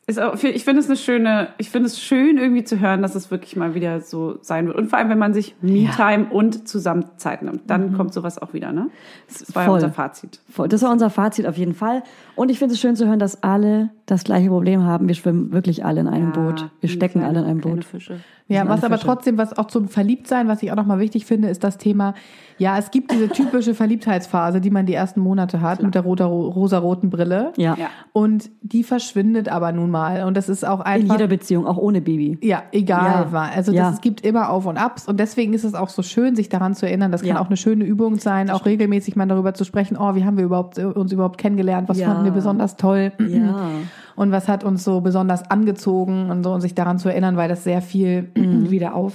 Ist auch, ich finde es eine schöne, ich finde es schön irgendwie zu hören, dass es wirklich mal wieder so sein wird. Und vor allem, wenn man sich Me-Time und zusammen Zeit nimmt, dann kommt sowas auch wieder, ne? Das war ja Voll. unser Fazit. Voll. Das war unser Fazit auf jeden Fall. Und ich finde es schön zu hören, dass alle das gleiche Problem haben. Wir schwimmen wirklich alle in einem Boot. Wir stecken kleine- alle in einem Boot. Fische. Ja, was aber Fische. trotzdem, was auch zum Verliebtsein, was ich auch nochmal wichtig finde, ist das Thema, ja, es gibt diese typische Verliebtheitsphase, die man die ersten Monate hat, mit der roter, rosaroten Brille. Ja. Ja. Und die verschwindet aber nun mal. Und das ist auch In einfach. jeder Beziehung, auch ohne Baby. ja, egal Ja. war. Also Ja. das, es gibt immer Auf und Abs und deswegen ist es auch so schön, sich daran zu erinnern. Das kann Ja. auch eine schöne Übung sein, auch regelmäßig mal darüber zu sprechen, oh, wie haben wir überhaupt uns überhaupt kennengelernt, was fanden wir besonders toll Ja. und was hat uns so besonders angezogen und so und sich daran zu erinnern, weil das sehr viel wieder auf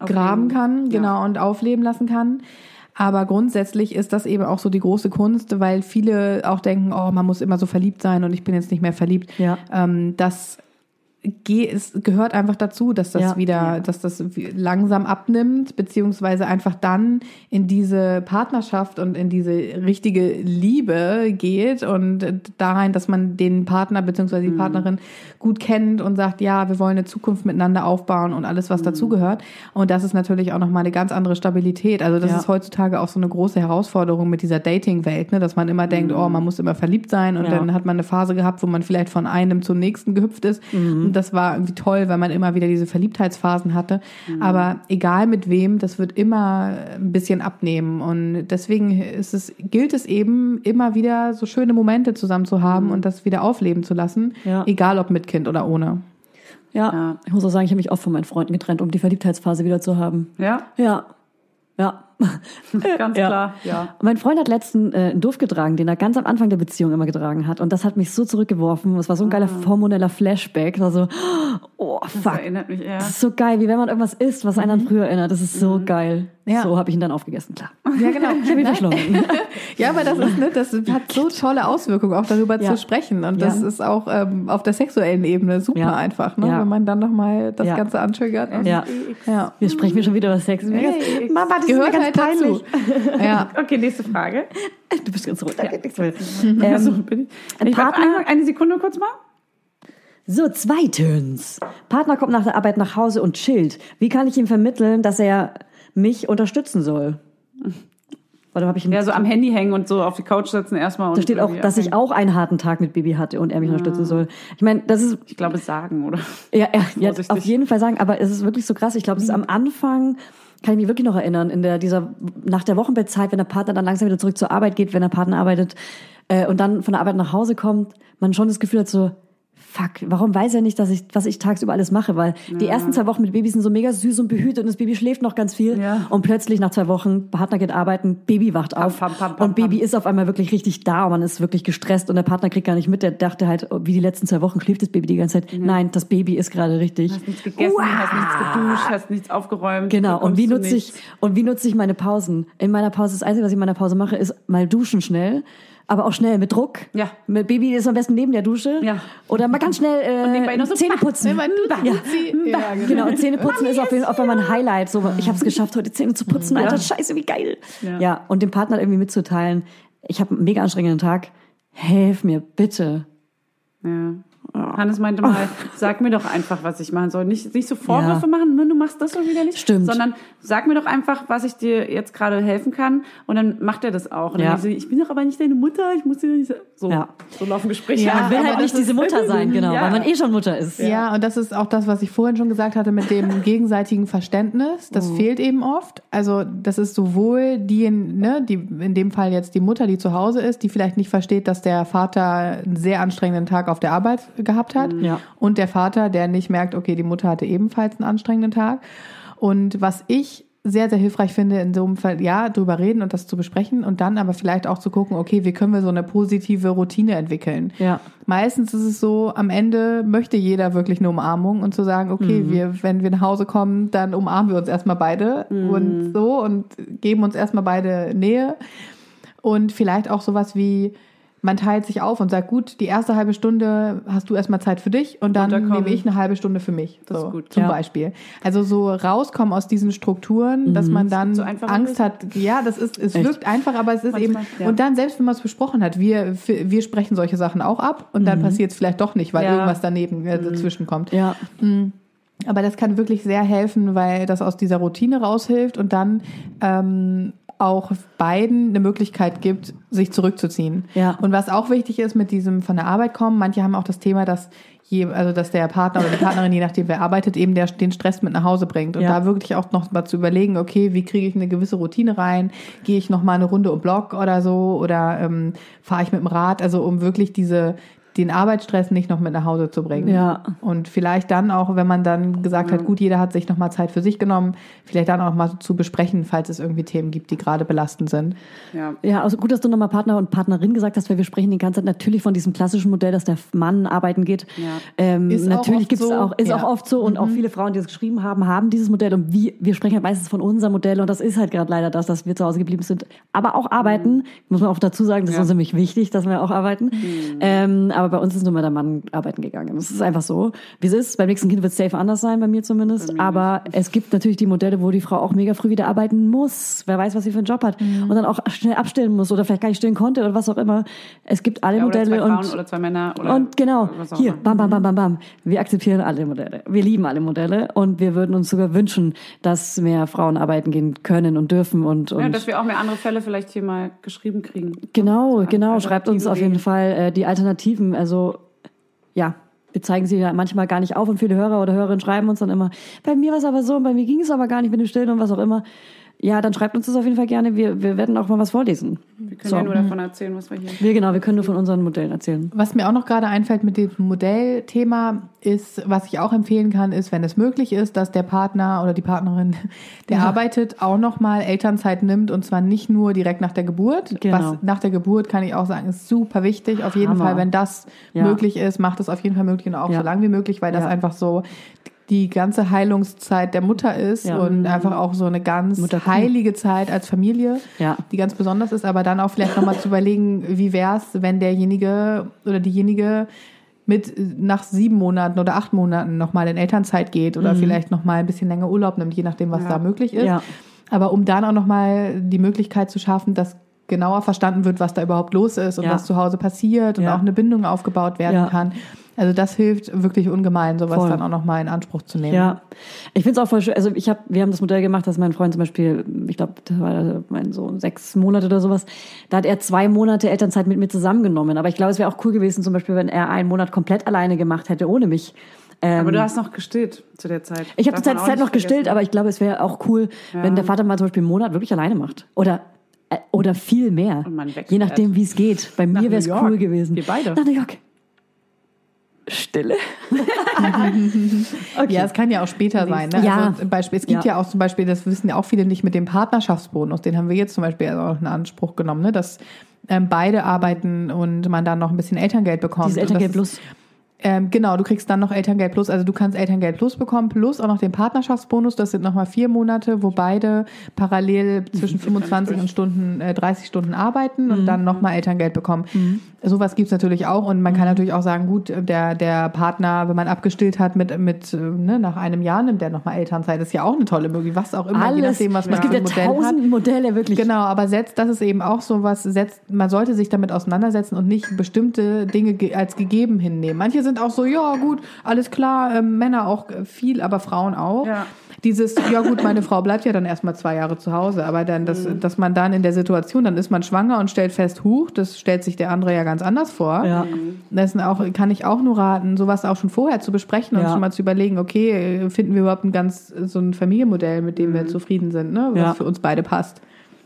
ausgraben kann, genau, und aufleben lassen kann. Aber grundsätzlich ist das eben auch so die große Kunst, weil viele auch denken, oh, man muss immer so verliebt sein und ich bin jetzt nicht mehr verliebt. Ja. Ähm, das es gehört einfach dazu, dass das Ja. wieder, dass das langsam abnimmt, beziehungsweise einfach dann in diese Partnerschaft und in diese richtige Liebe geht und da rein, dass man den Partner beziehungsweise Mhm. die Partnerin gut kennt und sagt, ja, wir wollen eine Zukunft miteinander aufbauen und alles, Mhm. was dazugehört. Und das ist natürlich auch nochmal eine ganz andere Stabilität. Also das Ja. ist heutzutage auch so eine große Herausforderung mit dieser Dating-Welt, ne? dass man immer denkt, oh, man muss immer verliebt sein und Mhm. Ja. dann hat man eine Phase gehabt, wo man vielleicht von einem zum nächsten gehüpft ist. Mhm. Und das war irgendwie toll, weil man immer wieder diese Verliebtheitsphasen hatte. Mhm. Aber egal mit wem, das wird immer ein bisschen abnehmen. Und deswegen ist es, gilt es eben, immer wieder so schöne Momente zusammen zu haben und das wieder aufleben zu lassen. Mhm. Ja. Egal ob mit Kind oder ohne. Ja. Ja. Ich muss auch sagen, ich habe mich oft von meinen Freunden getrennt, um die Verliebtheitsphase wieder zu haben. Ja, Ja. Ja. ganz Ja. klar. Ja. Mein Freund hat letzten äh, einen Duft getragen, den er ganz am Anfang der Beziehung immer getragen hat. Und das hat mich so zurückgeworfen. Es war so ein geiler hormoneller Flashback. Es war so, oh, Das fuck. erinnert mich eher. Das ist so geil, wie wenn man irgendwas isst, was einen an früher erinnert. Das ist so geil. Ja. So habe ich ihn dann aufgegessen, klar. Ja, genau. Ich habe ihn verschlungen. Ja, aber das ist, ne, das hat so tolle Auswirkungen, auch darüber Ja. zu sprechen. Und Ja. das ist auch ähm, auf der sexuellen Ebene super Ja. einfach, ne? Ja. wenn man dann nochmal das Ja. Ganze antriggert. Und, Ja. ja. Wir sprechen mir schon wieder über Sex. Hey, Mama, das Gehört ist mir halt ganz peinlich. dazu. Ja. Okay, nächste Frage. Du bist ganz ruhig. Da geht nichts mehr. Also, Ähm, bin ich, Partner- eine, eine Sekunde kurz mal. So, zweitens. Partner kommt nach der Arbeit nach Hause und chillt. Wie kann ich ihm vermitteln, dass er mich unterstützen soll? Warte, habe ich Ja, so am Handy hängen und so auf die Couch setzen erstmal. Da und steht auch, dass ich abhängen. auch einen harten Tag mit Baby hatte und er mich unterstützen soll. Ich meine, das ist Ich glaube, sagen, oder? ja, ja, ja auf jeden Fall sagen, aber es ist wirklich so krass. Ich glaube, es ist am Anfang kann ich mich wirklich noch erinnern in der dieser nach der Wochenbettzeit, wenn der Partner dann langsam wieder zurück zur Arbeit geht, wenn der Partner arbeitet äh, und dann von der Arbeit nach Hause kommt, man schon das Gefühl hat so Fuck, warum weiß er nicht, dass ich, was ich tagsüber alles mache? Weil die ersten zwei Wochen mit Babys sind so mega süß und behütet und das Baby schläft noch ganz viel. Ja. Und plötzlich nach zwei Wochen, Partner geht arbeiten, Baby wacht auf pam, pam, pam, und Baby ist auf einmal wirklich richtig da und man ist wirklich gestresst und der Partner kriegt gar nicht mit. Der dachte halt, wie die letzten zwei Wochen schläft das Baby die ganze Zeit. Nein, das Baby ist gerade richtig. Hast nichts gegessen, hast nichts geduscht, hast nichts aufgeräumt. Genau, und wie nutze ich, und wie nutze ich meine Pausen? In meiner Pause, das Einzige, was ich in meiner Pause mache, ist mal duschen schnell. Aber auch schnell mit Druck. Ja. Mit Baby ist am besten neben der Dusche. Ja. Oder mal ganz schnell äh, so Zähne putzen. Man tut, ja. Ja, Genau, und Zähne putzen ist auf jeden Fall mal ein Highlight. So, ich habe es geschafft, heute Zähne zu putzen. Alter, scheiße, wie geil. Ja. Ja. und dem Partner irgendwie mitzuteilen, ich habe einen mega anstrengenden Tag. Helf mir, bitte. Ja. Hannes meinte mal, sag mir doch einfach, was ich machen soll. Nicht, nicht so Vorwürfe Ja. machen, nur du machst das schon wieder nicht. Stimmt. Sondern sag mir doch einfach, was ich dir jetzt gerade helfen kann. Und dann macht er das auch. Und Ja. dann ich, ich bin doch aber nicht deine Mutter, ich muss dir nicht. So, Ja. so laufen Gespräche. Ja, Man will halt nicht diese Mutter sein, genau, Ja. weil man eh schon Mutter ist. Ja, und das ist auch das, was ich vorhin schon gesagt hatte mit dem gegenseitigen Verständnis. Das fehlt eben oft. Also das ist sowohl die, ne, die in dem Fall jetzt die Mutter, die zu Hause ist, die vielleicht nicht versteht, dass der Vater einen sehr anstrengenden Tag auf der Arbeit gehabt hat. Ja. Und der Vater, der nicht merkt, okay, die Mutter hatte ebenfalls einen anstrengenden Tag. Und was ich sehr, sehr hilfreich finde, in so einem Fall, ja, drüber reden und das zu besprechen und dann aber vielleicht auch zu gucken, okay, wie können wir so eine positive Routine entwickeln. Ja. Meistens ist es so, am Ende möchte jeder wirklich eine Umarmung und zu sagen, okay, wir, wenn wir nach Hause kommen, dann umarmen wir uns erstmal beide und so und geben uns erstmal beide Nähe. Und vielleicht auch sowas wie, man teilt sich auf und sagt, gut, die erste halbe Stunde hast du erstmal Zeit für dich und dann nehme ich eine halbe Stunde für mich. Das so, ist gut. Zum Ja. Beispiel. Also so rauskommen aus diesen Strukturen, dass man dann so Angst lösen. hat. Ja, das ist, es Echt? wirkt einfach, aber es ist Manchmal, eben, ja. und dann selbst wenn man es besprochen hat, wir, wir sprechen solche Sachen auch ab und dann passiert es vielleicht doch nicht, weil Ja. irgendwas daneben äh, dazwischen kommt. Ja. Aber das kann wirklich sehr helfen, weil das aus dieser Routine raushilft und dann ähm, auch beiden eine Möglichkeit gibt, sich zurückzuziehen. Ja. Und was auch wichtig ist mit diesem von der Arbeit kommen, manche haben auch das Thema, dass je, also dass der Partner oder die Partnerin, je nachdem wer arbeitet, eben der, den Stress mit nach Hause bringt. Und Ja. da wirklich auch noch mal zu überlegen, okay, wie kriege ich eine gewisse Routine rein? Gehe ich noch mal eine Runde um Block oder so? Oder ähm, fahre ich mit dem Rad? Also um wirklich diese den Arbeitsstress nicht noch mit nach Hause zu bringen. Ja. Und vielleicht dann auch, wenn man dann gesagt hat, gut, jeder hat sich nochmal Zeit für sich genommen, vielleicht dann auch mal zu besprechen, falls es irgendwie Themen gibt, die gerade belastend sind. Ja. Ja, also gut, dass du nochmal Partner und Partnerin gesagt hast, weil wir sprechen die ganze Zeit natürlich von diesem klassischen Modell, dass der Mann arbeiten geht. Ja. Ähm, Ist auch natürlich oft gibt's so. auch, ist Ja. Mhm. auch oft so und auch viele Frauen, die es geschrieben haben, haben dieses Modell und wie, wir sprechen halt meistens von unserem Modell und das ist halt gerade leider das, dass wir zu Hause geblieben sind. Aber auch arbeiten, muss man auch dazu sagen, das ist uns nämlich wichtig, dass wir auch arbeiten. Ähm, aber bei uns ist nur mal der Mann arbeiten gegangen. Das ist einfach so, wie es ist. Beim nächsten Kind wird es safe anders sein, bei mir zumindest. aber es gibt natürlich die Modelle, wo die Frau auch mega früh wieder arbeiten muss. Wer weiß, was sie für einen Job hat. Mhm. Und dann auch schnell abstellen muss oder vielleicht gar nicht stillen konnte oder was auch immer. Es gibt alle Ja, oder Modelle zwei Frauen und oder zwei Männer oder und genau, hier, bam, bam, bam, bam, bam. Wir akzeptieren alle Modelle. Wir lieben alle Modelle und wir würden uns sogar wünschen, dass mehr Frauen arbeiten gehen können und dürfen und, und Ja, dass wir auch mehr andere Fälle vielleicht hier mal geschrieben kriegen. genau, genau. Schreibt uns auf jeden. Fall äh, die Alternativen. Also ja. Wir zeigen sie ja manchmal gar nicht auf und viele Hörer oder Hörerinnen schreiben uns dann immer, bei mir war es aber so und bei mir ging es aber gar nicht mit dem Stillen und was auch immer. Ja, dann schreibt uns das auf jeden Fall gerne. Wir, wir werden auch mal was vorlesen. Wir können So. ja nur davon erzählen, was wir hier. Wir genau, wir können nur von unseren Modellen erzählen. Was mir auch noch gerade einfällt mit dem Modellthema ist, was ich auch empfehlen kann, ist, wenn es möglich ist, dass der Partner oder die Partnerin, der arbeitet, auch nochmal Elternzeit nimmt und zwar nicht nur direkt nach der Geburt. Genau. Was nach der Geburt kann ich auch sagen, ist super wichtig. Auf jeden Hammer. Fall, wenn das Ja. möglich ist, macht es auf jeden Fall möglich und auch Ja. so lang wie möglich, weil das Ja. einfach so die ganze Heilungszeit der Mutter ist Ja. und einfach auch so eine ganz heilige Zeit als Familie Ja. die ganz besonders ist, aber dann auch vielleicht nochmal zu überlegen, wie wär's, wenn derjenige oder diejenige mit äh, nach sieben Monaten oder acht Monaten nochmal in Elternzeit geht oder vielleicht nochmal ein bisschen länger Urlaub nimmt, je nachdem, was Ja. da möglich ist. Aber um dann auch nochmal die Möglichkeit zu schaffen, dass genauer verstanden wird, was da überhaupt los ist und Ja. was zu Hause passiert und Ja. auch eine Bindung aufgebaut werden Ja. kann. Also das hilft wirklich ungemein, sowas Voll. dann auch nochmal in Anspruch zu nehmen. Ja, ich finde es auch voll schön. Also ich habe, wir haben das Modell gemacht, dass mein Freund zum Beispiel, ich glaube, das war mein so sechs Monate oder sowas, da hat er zwei Monate Elternzeit mit mir zusammengenommen. Aber ich glaube, es wäre auch cool gewesen, zum Beispiel, wenn er einen Monat komplett alleine gemacht hätte, ohne mich. Ähm, Aber du hast noch gestillt zu der Zeit. ich habe zur Zeit, Zeit noch gestillt, vergessen. aber ich glaube, es wäre auch cool, Ja. wenn der Vater mal zum Beispiel einen Monat wirklich alleine macht. Oder oder viel mehr. Und man wegfährt. Je nachdem, wie es geht. Bei mir wäre es cool gewesen. Wir beide. Nach New York. Stille. okay. Ja, es kann ja auch später sein. Ne? Ja. Also, Beispiel, es gibt ja. Ja. auch zum Beispiel, das wissen ja auch viele nicht mit dem Partnerschaftsbonus, den haben wir jetzt zum Beispiel auch in Anspruch genommen, ne? dass ähm, beide arbeiten und man dann noch ein bisschen Elterngeld bekommt. Dieses Und das Elterngeld ist- Plus. Ähm, genau, du kriegst dann noch Elterngeld Plus. Also du kannst Elterngeld Plus bekommen, plus auch noch den Partnerschaftsbonus. Das sind nochmal vier Monate, wo beide parallel zwischen 25 und Stunden, äh, 30 Stunden arbeiten und dann nochmal Elterngeld bekommen. Sowas gibt's natürlich auch. Und man kann natürlich auch sagen, gut, der, der Partner, wenn man abgestillt hat mit, mit äh, ne, nach einem Jahr, nimmt der nochmal Elternzeit. Das ist ja auch eine tolle Möglichkeit, was auch immer, je Alles. nachdem, was man es gibt für ja ein Modell hat. tausend Modelle, wirklich. Genau, aber setzt, das ist eben auch so was, setzt, man sollte sich damit auseinandersetzen und nicht bestimmte Dinge ge als gegeben hinnehmen. Manche sind auch so, ja gut, alles klar, ähm, Männer auch äh, viel, aber Frauen auch. Ja. Dieses, ja gut, meine Frau bleibt ja dann erstmal zwei Jahre zu Hause, aber dann, das, Mhm. dass man dann in der Situation, dann ist man schwanger und stellt fest, huch, das stellt sich der andere ja ganz anders vor. Ja. Das sind auch, kann ich auch nur raten, sowas auch schon vorher zu besprechen und Ja. schon mal zu überlegen, okay, finden wir überhaupt ein ganz, so ein Familienmodell, mit dem wir zufrieden sind, ne, was Mhm. Ja. für uns beide passt.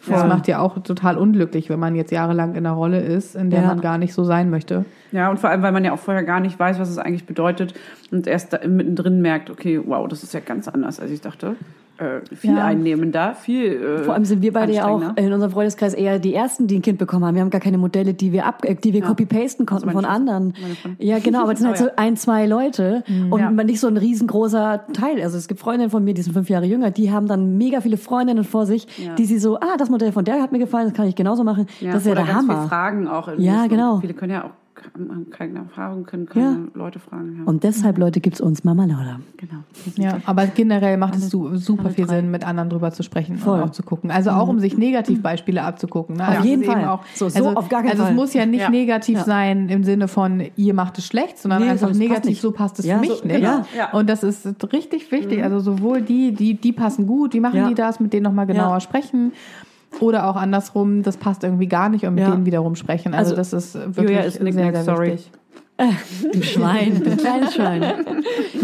Das macht ja auch total unglücklich, wenn man jetzt jahrelang in einer Rolle ist, in der Ja. man gar nicht so sein möchte. Ja, und vor allem, weil man ja auch vorher gar nicht weiß, was es eigentlich bedeutet und erst da mittendrin merkt, okay, wow, das ist ja ganz anders, als ich dachte. Äh, viel Ja. einnehmender, viel. Äh, Vor allem sind wir beide ja auch in unserem Freundeskreis eher die Ersten, die ein Kind bekommen haben. Wir haben gar keine Modelle, die wir ab, äh, die wir copy-pasten konnten meine von anderen. Ja, genau, aber es sind halt Oh, so ein, zwei Leute und Ja. nicht so ein riesengroßer Teil. Also es gibt Freundinnen von mir, die sind fünf Jahre jünger, die haben dann mega viele Freundinnen vor sich, Ja. die sie so, ah, das Modell von der hat mir gefallen, das kann ich genauso machen. Ja, das ist ja oder der ganz Hammer. Viele Fragen auch. Ja, Listen. genau. Viele können ja auch haben keine Erfahrung, können keine Leute fragen. Ja. Und deshalb, Leute, gibt's uns Mama Lauda. genau. Ja, aber generell macht es su super viel Sinn, mit anderen drüber zu sprechen Voll. und auch zu gucken. Also auch, um sich Negativbeispiele abzugucken. Ne? Auf Also jeden es Fall. Auch, So, so also, auf gar keinen also Fall. es muss ja nicht Ja. negativ Ja. sein im Sinne von, ihr macht es schlecht, sondern Nee, einfach so, das passt negativ, nicht. so passt es Ja, für mich so, nicht. genau. Ja. Und das ist richtig wichtig. Also sowohl die, die, die passen gut, die machen Ja. die das, mit denen nochmal genauer Ja. sprechen. Oder auch andersrum, das passt irgendwie gar nicht und mit Ja. denen wiederum sprechen. Also, Also, das ist wirklich Julia ist sehr, Nicknack, sehr sorry. wichtig. Du Schwein, du kleines Schwein.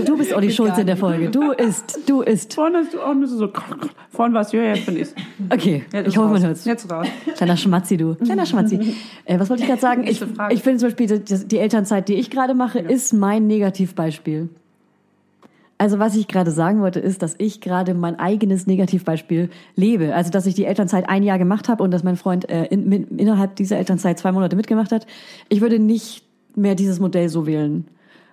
Du bist Olli Schulz in der Folge. Du isst, du isst. Vorne hast du auch nur so. Vorne war es, ja, jetzt bin ich's. Okay, Jetzt ich hoffe, man hört's. Jetzt raus. Kleiner Schmatzi, du. Kleiner Schmatzi. Äh, was wollte ich gerade sagen? Ich, ich finde zum Beispiel, die, die Elternzeit, die ich gerade mache, ist mein Negativbeispiel. Also was ich gerade sagen wollte, ist, dass ich gerade mein eigenes Negativbeispiel lebe. Also dass ich die Elternzeit ein Jahr gemacht habe und dass mein Freund äh, in, mit, innerhalb dieser Elternzeit zwei Monate mitgemacht hat. Ich würde nicht mehr dieses Modell so wählen.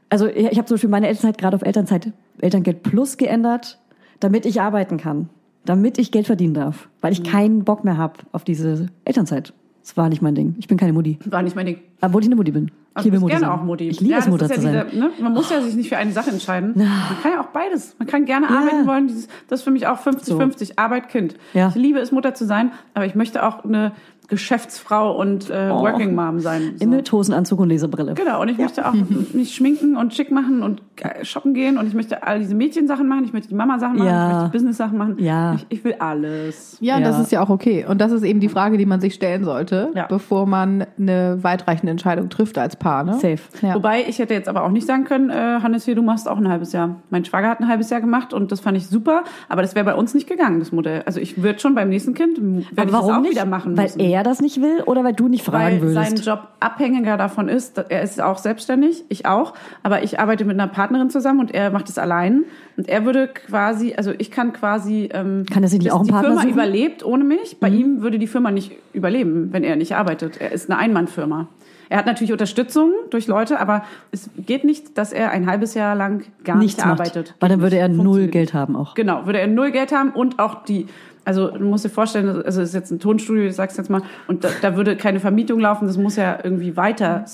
Also ich ich habe zum Beispiel meine Elternzeit gerade auf Elternzeit, Elterngeld Plus geändert, damit ich arbeiten kann, damit ich Geld verdienen darf, weil ich keinen Bock mehr habe auf diese Elternzeit. Das war nicht mein Ding. Ich bin keine Mutti, War nicht mein Ding. obwohl ich eine Mutti bin. Ich Also liebe du bist Mutti gerne sein. auch Mutti. Ich liebe ja, es, Mutter ist zu ja sein. Diese, ne? Man muss ja sich nicht für eine Sache entscheiden. Man kann ja auch beides. Man kann gerne arbeiten wollen. Dieses, das ist für mich auch 50-50. Arbeit, Kind. Ja. Ich liebe es, Mutter zu sein, aber ich möchte auch eine Geschäftsfrau und äh, Oh. Working Mom sein. So. Mit Hosenanzug und Lesebrille. Genau, und ich möchte auch mich schminken und schick machen und ge- shoppen gehen und ich möchte all diese Mädchensachen machen, ich möchte die Mama-Sachen machen, Ja. ich möchte die Business-Sachen machen. Ja. Ich, ich will alles. Ja, Ja. das ist ja auch okay. Und das ist eben die Frage, die man sich stellen sollte, Ja. bevor man eine weitreichende Entscheidung trifft als Paar. Ne? Safe. Ja. Wobei ich hätte jetzt aber auch nicht sagen können, äh, Hannes, hier, du machst auch ein halbes Jahr. Mein Schwager hat ein halbes Jahr gemacht und das fand ich super, aber das wäre bei uns nicht gegangen, das Modell. Also ich würde schon beim nächsten Kind, werde ich das auch nicht? wieder machen weil müssen. Er das nicht will oder weil du nicht fragen weil sein würdest? Job abhängiger davon ist, er ist auch selbstständig, ich auch, aber ich arbeite mit einer Partnerin zusammen und er macht es allein und er würde quasi, also ich kann quasi, ähm, Kann er sich nicht auch die Partner Firma suchen? Mhm. überlebt ohne mich, bei ihm würde die Firma nicht überleben, wenn er nicht arbeitet. Er ist eine Einmannfirma. Er hat natürlich Unterstützung durch Leute, aber es geht nicht, dass er ein halbes Jahr lang gar Nichts nicht macht. arbeitet. Weil dann würde er null Geld haben auch. Genau, würde er null Geld haben und auch die, also du musst dir vorstellen, also es ist jetzt ein Tonstudio, ich sag's jetzt mal, und da, da würde keine Vermietung laufen, das muss ja irgendwie weiter.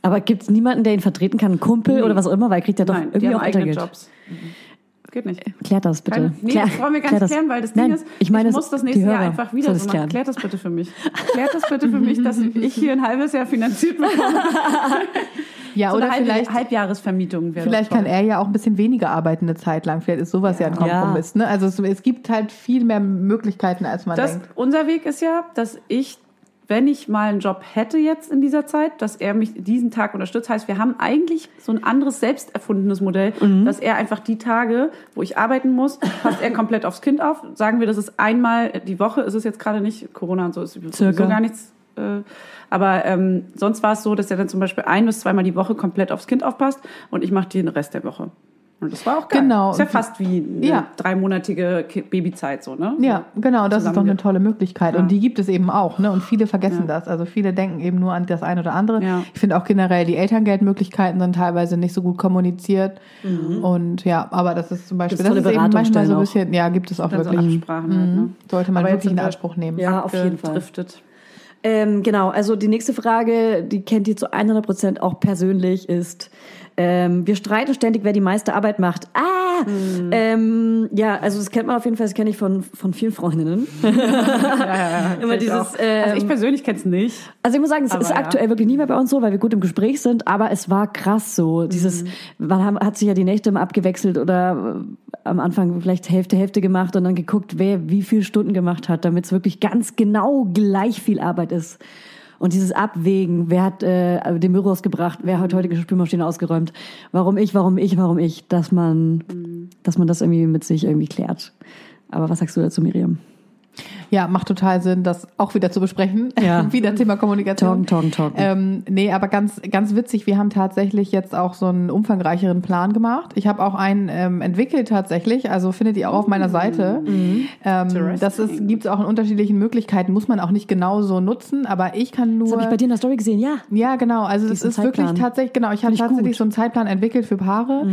Aber gibt es niemanden, der ihn vertreten kann? Ein Kumpel Nee. oder was auch immer? Weil er kriegt ja doch Nein, die irgendwie haben auch eigene. Jobs. Klärt nicht. Klärt das bitte. Keine, nee, Klär- das wollen wir gar nicht klären, weil das Ding Nein, ist, ich, meine, muss das nächste Jahr einfach wieder so das machen. klären. Klärt das bitte für mich. Klärt das bitte für mich, dass ich hier ein halbes Jahr finanziert bekomme. Ja, So oder eine halbe, vielleicht, Halbjahresvermietung wäre vielleicht kann er ja auch ein bisschen weniger arbeiten eine Zeit lang. Vielleicht ist sowas ja, ein Ja. Kompromiss. Ne? Also es, es gibt halt viel mehr Möglichkeiten, als man Das, denkt. unser Weg ist ja, dass ich, wenn ich mal einen Job hätte jetzt in dieser Zeit, dass er mich diesen Tag unterstützt. Heißt, wir haben eigentlich so ein anderes selbst erfundenes Modell, Mhm. dass er einfach die Tage, wo ich arbeiten muss, passt er komplett aufs Kind auf. Sagen wir, das ist einmal die Woche, ist es jetzt gerade nicht, Corona und so ist so gar nichts. Äh, aber ähm, sonst war es so, dass er dann zum Beispiel ein bis zweimal die Woche komplett aufs Kind aufpasst und ich mache den Rest der Woche. Und das war auch geil. Genau. Ist ja fast wie eine Ja. dreimonatige Babyzeit so, ne? Ja, genau, das ist doch eine tolle Möglichkeit. Ja. Und die gibt es eben auch, ne? Und viele vergessen Ja. das. Also viele denken eben nur an das eine oder andere. Ich finde auch generell, die Elterngeldmöglichkeiten sind teilweise nicht so gut kommuniziert. Und ja, aber das ist zum Beispiel, Gibt's das ist eben manchmal so ein bisschen, ja, gibt es auch Dann so wirklich. Absprachen halt, ne? Sollte man Aber wirklich in Anspruch nehmen. Ja, auf jeden Fall. Driftet. Ähm, genau, also die nächste Frage, die kennt ihr zu 100 Prozent auch persönlich, ist, ähm, wir streiten ständig, wer die meiste Arbeit macht. Ah! Hm. Ähm, ja, also das kennt man auf jeden Fall, das kenne ich von, von vielen Freundinnen. Immer dieses, also ich ähm, persönlich kenn's nicht. Also ich muss sagen, es ist ja. aktuell wirklich nie mehr bei uns so, weil wir gut im Gespräch sind, aber es war krass so. Dieses, Mhm. man haben- hat sich ja die Nächte immer abgewechselt oder äh, am Anfang vielleicht Hälfte, Hälfte gemacht und dann geguckt, wer wie viele Stunden gemacht hat, damit es wirklich ganz genau gleich viel Arbeit ist. Und dieses Abwägen, wer hat äh, den Müll rausgebracht, wer hat heute die Spülmaschine ausgeräumt, warum ich, warum ich, warum ich, dass man, Mhm. dass man das irgendwie mit sich irgendwie klärt. Aber was sagst du dazu, Miriam? Ja, macht total Sinn, das auch wieder zu besprechen. Ja. wieder Thema Kommunikation. Talken, talken, talken. Ähm, nee, aber ganz, ganz witzig, wir haben tatsächlich jetzt auch so einen umfangreicheren Plan gemacht. Ich habe auch einen ähm, entwickelt tatsächlich, also findet ihr auch auf meiner Seite. Mhm. Ähm, das ist, gibt es auch in unterschiedlichen Möglichkeiten, muss man auch nicht genau so nutzen, aber ich kann Das nur. habe ich bei dir in der Story gesehen, ja. Ja, genau. Also das ist wirklich Zeitplan. tatsächlich, genau, ich habe tatsächlich gut. so einen Zeitplan entwickelt für Paare,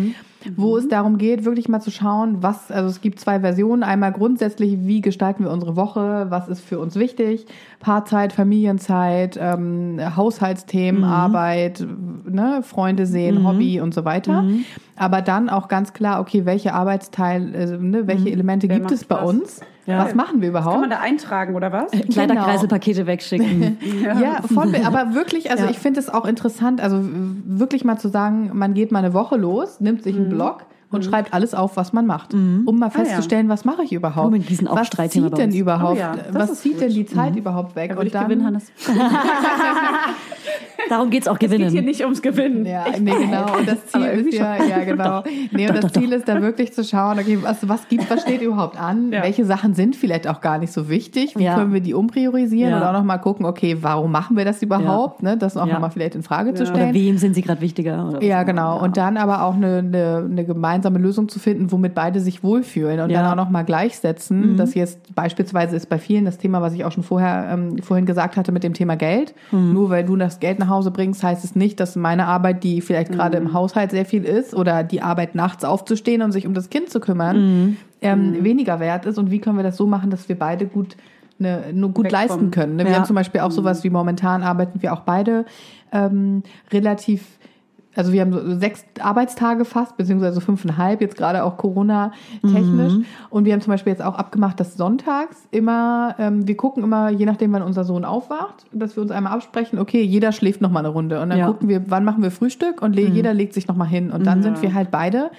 wo es darum geht, wirklich mal zu schauen, was, also es gibt zwei Versionen. Einmal grundsätzlich, wie gestalten wir unsere Woche, was ist für uns wichtig, Paarzeit, Familienzeit, ähm, Haushaltsthemen, Arbeit, ne, Freunde sehen, Hobby und so weiter. Aber dann auch ganz klar, okay, welche Arbeitsteil, also, ne, welche Elemente Wer gibt es bei was? uns? Ja. Was machen wir Kann man überhaupt? da eintragen oder was? Kleiderkreiselpakete wegschicken. Ja, voll, aber wirklich, also Ja. ich finde es auch interessant, also wirklich mal zu sagen, man geht mal eine Woche los, nimmt sich einen Blog und schreibt alles auf, was man macht, um mal festzustellen, was mache ich überhaupt? Mit diesen was zieht denn überhaupt? Oh ja, was zieht gut. denn die Zeit überhaupt weg? Da würde ich gewinnen, Hannes. Darum geht's auch Es geht hier gewinnen. nicht ums Gewinnen. Ja, nee, genau. Und das Ziel ist ja, ja, genau. Nee, und das Ziel ist da wirklich zu schauen, okay, was, was gibt, was steht überhaupt an? Ja. Welche Sachen sind vielleicht auch gar nicht so wichtig? Wie Ja. können wir die umpriorisieren? Ja. Und auch nochmal gucken, okay, warum machen wir das überhaupt? Ne, das auch Ja. nochmal vielleicht in Frage zu Oder stellen. wem sind sie gerade wichtiger? Oder Ja, genau. Und dann aber auch eine, eine, eine gemeinsame Lösung zu finden, womit beide sich wohlfühlen und Ja. Mhm. dann auch nochmal gleichsetzen. Das jetzt beispielsweise ist bei vielen das Thema, was ich auch schon vorher ähm, vorhin gesagt hatte mit dem Thema Geld. Mhm. Nur weil du das Geld nach Hause bringst, heißt es nicht, dass meine Arbeit, die vielleicht gerade Mhm. im Haushalt sehr viel ist, oder die Arbeit nachts aufzustehen und sich um das Kind zu kümmern, Mhm. ähm, weniger wert ist. Und wie können wir das so machen, dass wir beide gut eine, nur gut Wegkommen. leisten können. Ne? Wir Ja. haben zum Beispiel auch sowas wie momentan arbeiten wir auch beide ähm, relativ also wir haben so sechs Arbeitstage fast, beziehungsweise fünfeinhalb, jetzt gerade auch Corona-technisch. Mhm. Und wir haben zum Beispiel jetzt auch abgemacht, dass sonntags immer, ähm, wir gucken immer, je nachdem, wann unser Sohn aufwacht, dass wir uns einmal absprechen, okay, jeder schläft noch mal eine Runde. Und dann Ja. Mhm. gucken wir, wann machen wir Frühstück und le jeder legt sich noch mal hin. Und dann sind wir halt beide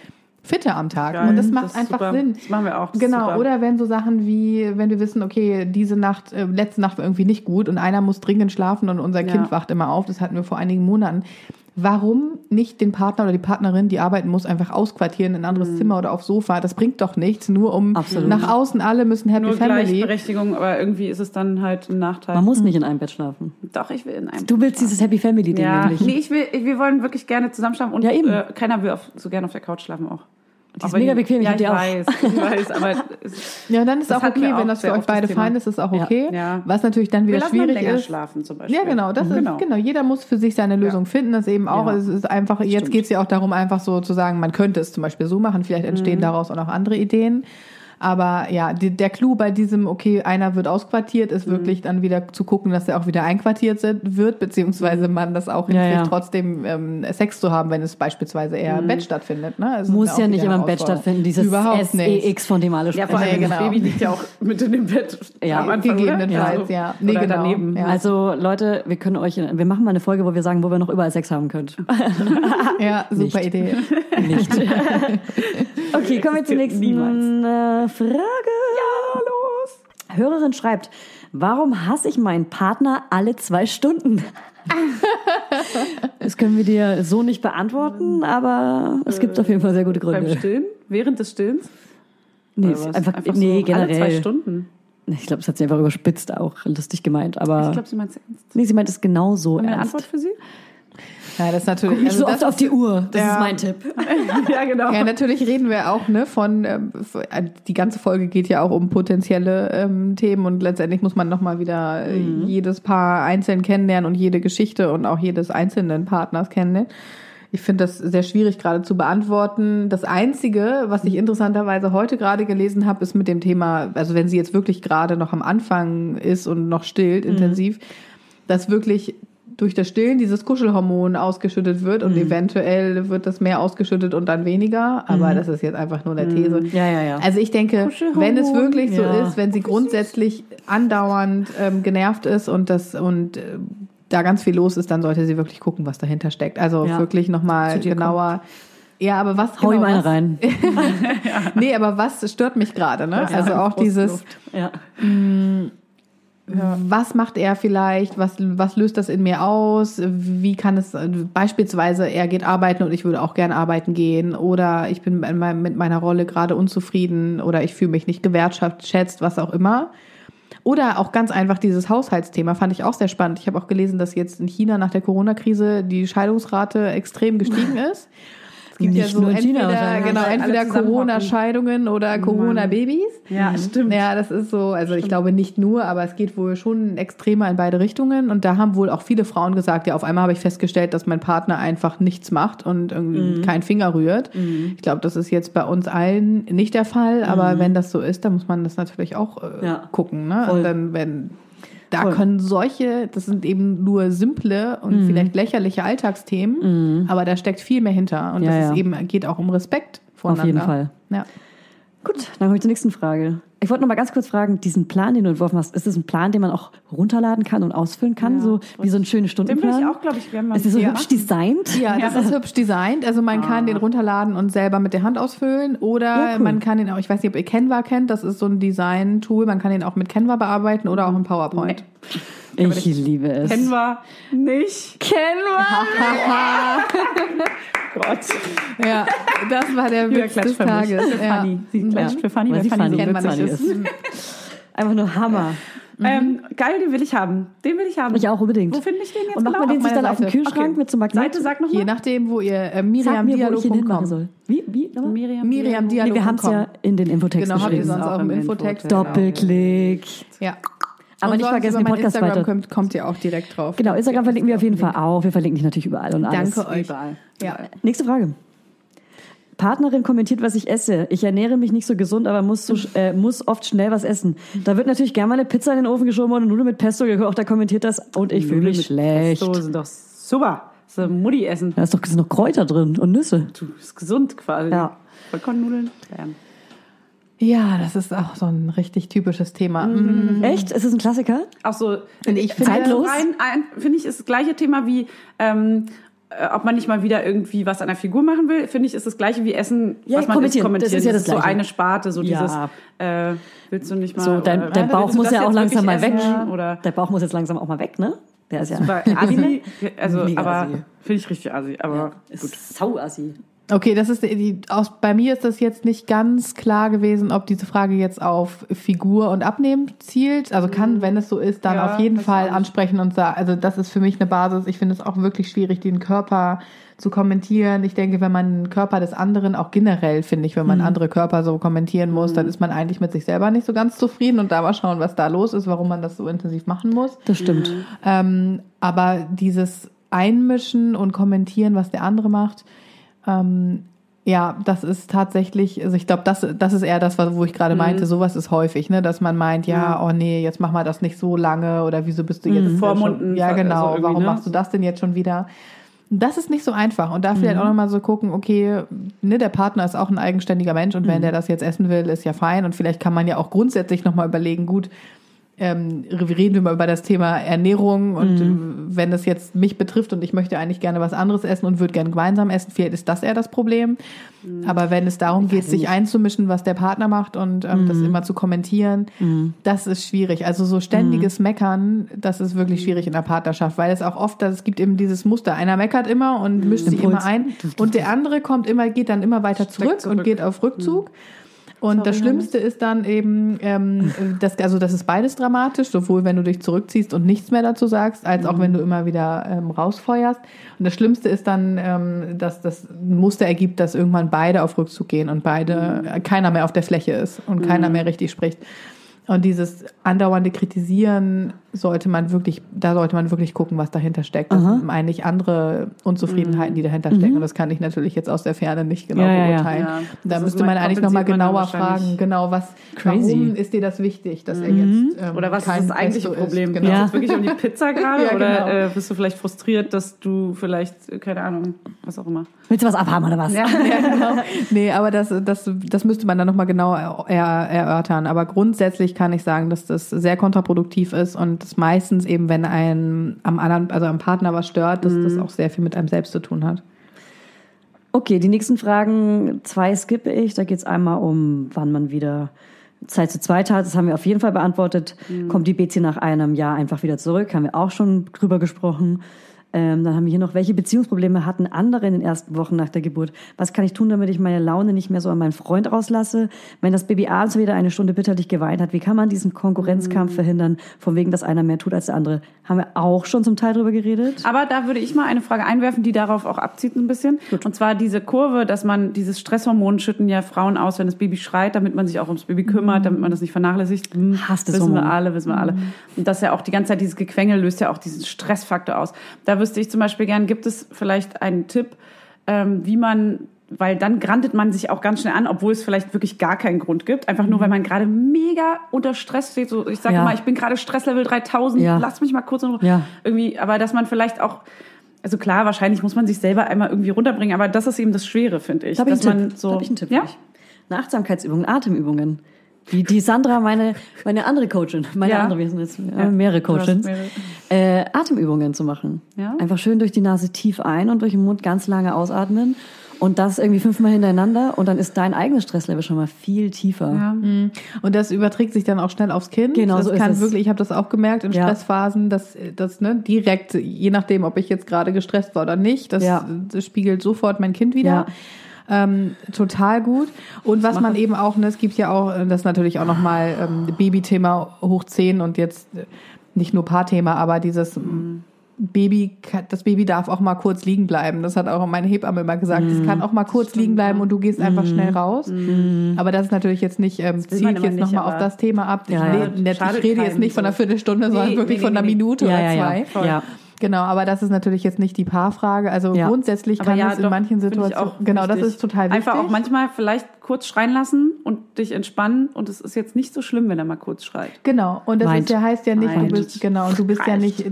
fitter am Tag. Geil. Und das macht ist einfach super. Sinn. Das machen wir auch. Das Genau, super. oder wenn so Sachen wie, wenn wir wissen, okay, diese Nacht, äh, letzte Nacht war irgendwie nicht gut und einer muss dringend schlafen und unser Ja. Kind wacht immer auf, das hatten wir vor einigen Monaten. Warum nicht den Partner oder die Partnerin, die arbeiten muss, einfach ausquartieren in ein anderes Zimmer oder aufs Sofa? Das bringt doch nichts, nur um Absolut. nach außen alle müssen Happy Nur Family. Gleichberechtigung, aber irgendwie ist es dann halt ein Nachteil. Man muss nicht in einem Bett schlafen. Doch, ich will in einem. Du willst dieses Happy Family Ding ja, nämlich. nee, ich will, wir wollen wirklich gerne zusammen schlafen und Ja, eben. Äh, keiner will auf, so gerne auf der Couch schlafen auch. Die ist mega bequem, ich ja, ich die auch. weiß, ich weiß, aber es, Ja, dann ist auch okay, wir wenn auch das für euch beide Thema. fein ist, ist auch Ja. okay. Ja. Was natürlich dann wir wieder dann schwierig länger ist. schlafen zum Beispiel. Ja, genau, das ist, genau. Jeder muss für sich seine Lösung finden. Das eben auch, Ja. es ist einfach, jetzt geht es ja auch darum, einfach so zu sagen, man könnte es zum Beispiel so machen, vielleicht entstehen Mhm. daraus auch noch andere Ideen. Aber ja, die, der Clou bei diesem, okay, einer wird ausquartiert, ist Mhm. wirklich dann wieder zu gucken, dass er auch wieder einquartiert sind- wird, beziehungsweise man das auch Ja, hinkriegt, ja. trotzdem ähm, Sex zu haben, wenn es beispielsweise eher im Bett stattfindet. Ne? Also Muss ja nicht immer im Bett stattfinden, dieses Überhaupt nicht. SEX, von dem alle Ja, sprechen. vor allem Nee, das genau. Baby liegt ja auch mit in dem Bett. Ja, am Anfang, gegebenenfalls, oder? ja. Nee, Nee, oder genau. daneben. Ja. Also Leute, wir können euch, wir machen mal eine Folge, wo wir sagen, wo wir noch überall Sex haben könnt. Ja, super Nicht. Idee. Nicht. okay, kommen wir zur nächsten Niemals. Frage. Ja, los. Hörerin schreibt, warum hasse ich meinen Partner alle zwei Stunden? das können wir dir so nicht beantworten, aber es gibt auf jeden Fall sehr gute Beim Gründe. Stillen? Während des Stillens? Nee, was? einfach, so nee, Alle zwei generell. Stunden. Ich glaube, das hat sie einfach überspitzt auch lustig gemeint, aber Ich glaube, sie meint es ernst. nee, sie meint es genau so Haben wir eine ernst. Antwort für sie? Ja, das ist natürlich. Nicht so also oft das auf die Uhr. Das Ja. ist mein Tipp. ja, genau. Ja, natürlich reden wir auch ne, von, ähm, die ganze Folge geht ja auch um potenzielle ähm, Themen und letztendlich muss man nochmal wieder äh, Mhm. jedes Paar einzeln kennenlernen und jede Geschichte und auch jedes einzelnen Partners kennenlernen. Ich finde das sehr schwierig gerade zu beantworten. Das Einzige, was ich interessanterweise heute gerade gelesen habe, ist mit dem Thema, also wenn sie jetzt wirklich gerade noch am Anfang ist und noch stillt intensiv, dass wirklich durch das Stillen dieses Kuschelhormon ausgeschüttet wird und eventuell wird das mehr ausgeschüttet und dann weniger. Aber das ist jetzt einfach nur eine These. Ja, ja, ja. Also ich denke, wenn es wirklich so Ja. ist, wenn sie grundsätzlich andauernd ähm, genervt ist und das und äh, da ganz viel los ist, dann sollte sie wirklich gucken, was dahinter steckt. Also Ja. wirklich nochmal genauer. Ja, aber was Hau genau, ihm eine was, rein. Nee, aber was stört mich gerade, ne? also auch dieses Ja. Was macht er vielleicht, was, was löst das in mir aus, wie kann es beispielsweise, er geht arbeiten und ich würde auch gern arbeiten gehen oder ich bin meinem- mit meiner Rolle gerade unzufrieden oder ich fühle mich nicht gewertschätzt, was auch immer. Oder auch ganz einfach dieses Haushaltsthema fand ich auch sehr spannend. Ich habe auch gelesen, dass jetzt in China nach der Corona-Krise die Scheidungsrate extrem gestiegen ist. Es gibt ja Nicht so in China entweder, wahrscheinlich. genau, entweder. Corona-Scheidungen oder Corona-Babys. Ja, stimmt. Ja, das ist so, also ich glaube nicht nur, aber es geht wohl schon extremer in beide Richtungen. Und da haben wohl auch viele Frauen gesagt, ja, auf einmal habe ich festgestellt, dass mein Partner einfach nichts macht und irgendwie Mhm. keinen Finger rührt. Ich glaube, das ist jetzt bei uns allen nicht der Fall, aber wenn das so ist, dann muss man das natürlich auch äh, Mhm. Ja. gucken. Ne? Voll. Und dann, wenn da Voll. können solche, das sind eben nur simple und Mhm. vielleicht lächerliche Alltagsthemen, aber da steckt viel mehr hinter. Und Ja, das ja. eben, geht auch um Respekt voneinander. jeden Fall. Ja. Gut, dann komme ich zur nächsten Frage. Ich wollte noch mal ganz kurz fragen, diesen Plan, den du entworfen hast, ist das ein Plan, den man auch runterladen kann und ausfüllen kann, so wie so ein schöner Den will Stundenplan? ich auch, glaube ich, gerne mal. ist der so Ja. hübsch designt? Ja, das ist hübsch designt. Also man kann den runterladen und selber mit der Hand ausfüllen oder Ja, cool. man kann den auch, ich weiß nicht, ob ihr Canva kennt, das ist so ein Design-Tool, man kann den auch mit Canva bearbeiten oder auch in PowerPoint. Ich liebe es. Kennen wir nicht. Gott. Ja, das war der Witz des. Tages. Für Ja. Fanny. Sie klatscht für Fanny, weil sie so funny, kennt man funny nicht. ist. Einfach nur Hammer. Ähm, geil, den will ich haben. Den will ich haben. Ich auch unbedingt. Wo finde ich den jetzt Und macht genau? man den sich dann auf den Seite. Kühlschrank Okay. mit so einem Magnet? Seite, sag Je nochmal. nachdem, wo ihr äh, mir, ich miriamdialog.com. soll. Wie? Wie? Nochmal? Miriam. Miriam Nee, wir haben es ja in den Infotext Genau, habt ihr sonst auch im Infotext. Doppelklick. Ja. Aber Und nicht vergessen, über den Podcast Instagram weiter. Kommt, kommt ihr auch direkt drauf. Genau, Instagram verlinken wir auf jeden Fall auch. Wir verlinken dich natürlich überall und alles. Danke euch. Überall. Ja. Nächste Frage. Partnerin kommentiert, was ich esse. Ich ernähre mich nicht so gesund, aber muss, so, äh, muss oft schnell was essen. Da wird natürlich gerne mal eine Pizza in den Ofen geschoben und eine Nudel mit Pesto gekocht. Da kommentiert das und ich fühle mich schlecht. So sind doch super. So Mutti essen. Da ist doch sind noch Kräuter drin und Nüsse. Du bist gesund quasi. Ja. Vollkornnudeln. Bam. Ja, das ist auch so ein richtig typisches Thema. Mhm. Echt? Ist das ein Klassiker? Auch so. Und ich finde- Zeitlos? Rein, ein, finde ich, ist das gleiche Thema wie, ähm, äh, ob man nicht mal wieder irgendwie was an der Figur machen will, finde ich, ist das gleiche wie Essen, Ja, was man kommentieren. kommentieren. Das ist ja das so Gleiche. eine Sparte, so Ja. dieses, äh, willst du nicht mal. So, dein, oder, dein Bauch muss das ja auch langsam mal weg. essen? Oder Der Bauch muss jetzt langsam auch mal weg, ne? Der ist ja super assi. Also, Mega aber assi. finde ich richtig assi. Aber gut. Sauassi. Okay, das ist die, aus, bei mir ist das jetzt nicht ganz klar gewesen, ob diese Frage jetzt auf Figur und Abnehmen zielt. Also kann, wenn es so ist, dann Ja, auf jeden Fall ansprechen und sagen, also das ist für mich eine Basis. Ich finde es auch wirklich schwierig, den Körper zu kommentieren. Ich denke, wenn man den Körper des anderen, auch generell finde ich, wenn man andere Körper so kommentieren muss, dann ist man eigentlich mit sich selber nicht so ganz zufrieden und da mal schauen, was da los ist, warum man das so intensiv machen muss. Das stimmt. Ähm, aber dieses Einmischen und Kommentieren, was der andere macht, ähm, ja, das ist tatsächlich, also ich glaube, das, das ist eher das, wo ich gerade meinte, sowas ist häufig, ne, dass man meint, ja, oh nee, jetzt mach mal das nicht so lange oder wieso bist du jetzt Vormunden, schon, ja also genau, irgendwie, warum ne? machst du das denn jetzt schon wieder? Das ist nicht so einfach und da vielleicht auch nochmal so gucken, okay, ne, der Partner ist auch ein eigenständiger Mensch und wenn der das jetzt essen will, ist ja fein und vielleicht kann man ja auch grundsätzlich nochmal überlegen, gut, ähm, reden wir mal über das Thema Ernährung und äh, wenn das jetzt mich betrifft und ich möchte eigentlich gerne was anderes essen und würde gerne gemeinsam essen, vielleicht ist das eher das Problem. Aber wenn es darum geht, sich einzumischen, was der Partner macht und ähm, das immer zu kommentieren, das ist schwierig. Also so ständiges Meckern, das ist wirklich schwierig in der Partnerschaft, weil es auch oft, es gibt eben dieses Muster, einer meckert immer und mischt sich immer ein und der andere kommt immer, geht dann immer weiter zurück, zurück. und geht auf Rückzug. Und das Schlimmste ist dann eben, ähm, das, also das ist beides dramatisch, sowohl wenn du dich zurückziehst und nichts mehr dazu sagst, als auch wenn du immer wieder ähm, rausfeuerst. Und das Schlimmste ist dann, ähm, dass das ein Muster ergibt, dass irgendwann beide auf Rückzug gehen und beide, äh, keiner mehr auf der Fläche ist und keiner mehr richtig spricht. Und dieses andauernde Kritisieren sollte man wirklich, da sollte man wirklich gucken, was dahinter steckt. Das sind eigentlich andere Unzufriedenheiten, die dahinter stecken. Und das kann ich natürlich jetzt aus der Ferne nicht genau Ja, ja, ja. beurteilen. Ja, Da das ist müsste man eigentlich nochmal genauer fragen, genau was, Crazy. warum ist dir das wichtig, dass er jetzt ähm, Oder was ist das eigentliche Pesto Problem? isst? Genau. Genau. Ist es wirklich um die Pizza gerade? Ja, Oder genau. äh, bist du vielleicht frustriert, dass du vielleicht, äh, keine Ahnung, was auch immer. Willst du was abhaben oder was? Ja, genau. Nee, aber das, das, das müsste man dann nochmal genau er, erörtern. Aber grundsätzlich kann ich sagen, dass das sehr kontraproduktiv ist und das meistens eben, wenn ein am anderen, also am Partner was stört, dass das auch sehr viel mit einem selbst zu tun hat. Okay, die nächsten Fragen, zwei skippe ich. Da geht es einmal um, wann man wieder Zeit zu zweit hat. Das haben wir auf jeden Fall beantwortet. Kommt die Bezi nach einem Jahr einfach wieder zurück? Haben wir auch schon drüber gesprochen. Ähm, dann haben wir hier noch, welche Beziehungsprobleme hatten andere in den ersten Wochen nach der Geburt? Was kann ich tun, damit ich meine Laune nicht mehr so an meinen Freund rauslasse? Wenn das Baby abends wieder eine Stunde bitterlich geweint hat, wie kann man diesen Konkurrenzkampf verhindern, von wegen, dass einer mehr tut als der andere? Haben wir auch schon zum Teil drüber geredet. Aber da würde ich mal eine Frage einwerfen, die darauf auch abzieht ein bisschen. Und zwar diese Kurve, dass man dieses Stresshormon schütten ja Frauen aus, wenn das Baby schreit, damit man sich auch ums Baby kümmert, damit man das nicht vernachlässigt. Hm, das wissen wir Hormon. alle, wissen wir alle. Und das ja auch die ganze Zeit dieses Gequengel löst ja auch diesen Stressfaktor aus. Da wüsste ich zum Beispiel gern, gibt es vielleicht einen Tipp, ähm, wie man weil dann grantet man sich auch ganz schnell an, obwohl es vielleicht wirklich gar keinen Grund gibt. Einfach nur, weil man gerade mega unter Stress steht. So, ich sage Ja. mal, ich bin gerade Stresslevel 3000, Ja. lass mich mal kurz in. Ja. Irgendwie, aber dass man vielleicht auch, also klar, wahrscheinlich muss man sich selber einmal irgendwie runterbringen, aber das ist eben das Schwere, finde ich. Da habe ich, einen man Tipp. so, da hab ich einen Tipp ja? Eine Achtsamkeitsübungen, Atemübungen. Die, die Sandra, meine, meine andere Coachin, meine Ja. andere, wir sind jetzt äh, mehrere Coachins, mehrere. äh, Atemübungen zu machen. Ja. Einfach schön durch die Nase tief ein und durch den Mund ganz lange ausatmen. Und das irgendwie fünfmal hintereinander und dann ist dein eigenes Stresslevel schon mal viel tiefer. Ja. Und das überträgt sich dann auch schnell aufs Kind. Genau, das so ist kann es. wirklich, ich habe das auch gemerkt in Ja. Stressphasen, dass das ne, direkt, je nachdem, ob ich jetzt gerade gestresst war oder nicht, das, Ja. das spiegelt sofort mein Kind wieder. Ähm, total gut. Und was man eben auch, ne, es gibt ja auch, äh, das ist natürlich auch nochmal ähm, Babythema hoch 10 und jetzt äh, nicht nur Paarthema, aber dieses ähm, Baby, das Baby darf auch mal kurz liegen bleiben. Das hat auch meine Hebamme immer gesagt. Es kann auch mal kurz liegen bleiben und du gehst einfach schnell raus. Aber das ist natürlich jetzt nicht, ähm, zielt jetzt nochmal auf das Thema ab. Ja, ich, ja. rede- ich rede jetzt nicht von einer so. Viertelstunde, sondern Nee, wirklich nee, von einer nee. Minute Ja, oder zwei. Ja. Genau, aber das ist natürlich jetzt nicht die Paarfrage. Also Ja. grundsätzlich Aber kann ja, es in manchen Situationen, auch genau, das wichtig. ist total wichtig. Einfach auch manchmal vielleicht kurz schreien lassen und dich entspannen und es ist jetzt nicht so schlimm, wenn er mal kurz schreit. Genau, und das Meint. ist ja, heißt ja nicht, du Meint. bist, genau, du bist ja nicht,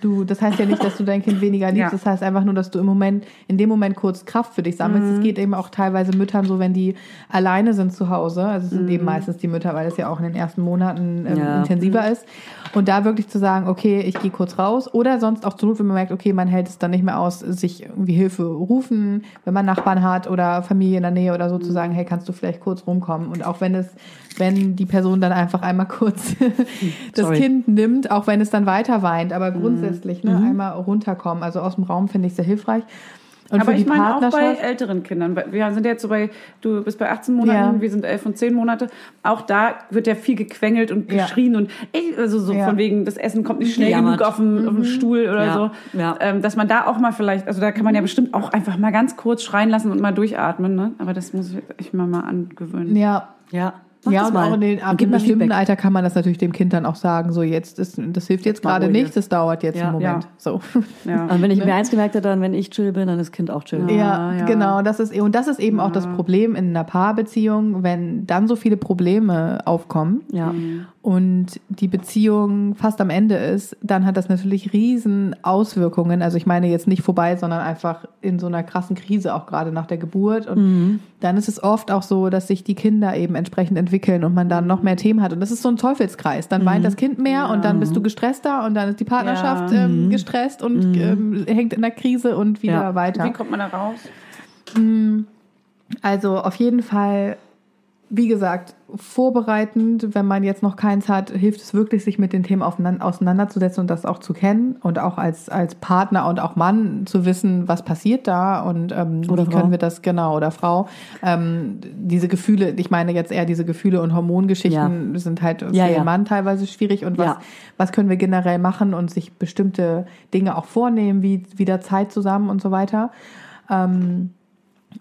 du, das heißt ja nicht, dass du dein Kind weniger liebst, Ja. das heißt einfach nur, dass du im Moment, in dem Moment kurz Kraft für dich sammelst. Mhm. Es geht eben auch teilweise Müttern so, wenn die alleine sind zu Hause, also es sind eben meistens die Mütter, weil es ja auch in den ersten Monaten ähm, Mhm. Ja. intensiver ist. Und da wirklich zu sagen, okay, ich gehe kurz raus oder sonst auch zur Not, wenn man merkt, okay, man hält es dann nicht mehr aus, sich irgendwie Hilfe rufen, wenn man Nachbarn hat oder Familie in der Nähe oder so zu sagen, hey, kannst du vielleicht kurz rumkommen? Und auch wenn es, wenn die Person dann einfach einmal kurz das Sorry. Kind nimmt, auch wenn es dann weiter weint, aber grundsätzlich ne, einmal runterkommen. Also aus dem Raum finde ich sehr hilfreich. Und Aber für die ich meine auch bei älteren Kindern. Wir sind jetzt so bei, du bist bei 18 Monaten, Ja. wir sind 11 und 10 Monate. Auch da wird ja viel gequengelt und Ja. geschrien und ey, also so Ja. von wegen, das Essen kommt nicht schnell Gejammert. genug auf dem, auf dem Stuhl oder Ja. so. Ja. Ähm, dass man da auch mal vielleicht, also da kann man ja bestimmt auch einfach mal ganz kurz schreien lassen und mal durchatmen, ne? Aber das muss ich mal mal angewöhnen. Ja, Ja. Mach ja, das und mal. auch in den, ab einem bestimmten Feedback. Alter kann man das natürlich dem Kind dann auch sagen, so jetzt ist, das hilft jetzt gerade ruhig nicht, das dauert jetzt Ja. einen Moment. Ja. So. Ja. Und wenn ich mir eins gemerkt habe, dann, wenn ich chill bin, dann ist Kind auch chill. Ja, ja. genau. Das ist, und das ist eben auch das Problem in einer Paarbeziehung, wenn dann so viele Probleme aufkommen Ja. und die Beziehung fast am Ende ist, dann hat das natürlich riesen Auswirkungen. Also ich meine jetzt nicht vorbei, sondern einfach in so einer krassen Krise, auch gerade nach der Geburt. Und dann ist es oft auch so, dass sich die Kinder eben entsprechend entwickeln und man dann noch mehr Themen hat. Und das ist so ein Teufelskreis. Dann weint das Kind mehr und dann bist du gestresster und dann ist die Partnerschaft Ja. ähm, gestresst und ähm, hängt in der Krise und wieder Ja. weiter. Wie kommt man da raus? Also auf jeden Fall, wie gesagt, vorbereitend, wenn man jetzt noch keins hat, hilft es wirklich, sich mit den Themen auseinanderzusetzen und das auch zu kennen und auch als, als Partner und auch Mann zu wissen, was passiert da und ähm, Oder wie Frau. können wir das, genau, oder Frau, ähm, diese Gefühle, ich meine jetzt eher diese Gefühle und Hormongeschichten sind halt für Ja, den ja. Mann teilweise schwierig und was, Ja. was können wir generell machen und sich bestimmte Dinge auch vornehmen, wie wieder Zeit zusammen und so weiter. Ähm,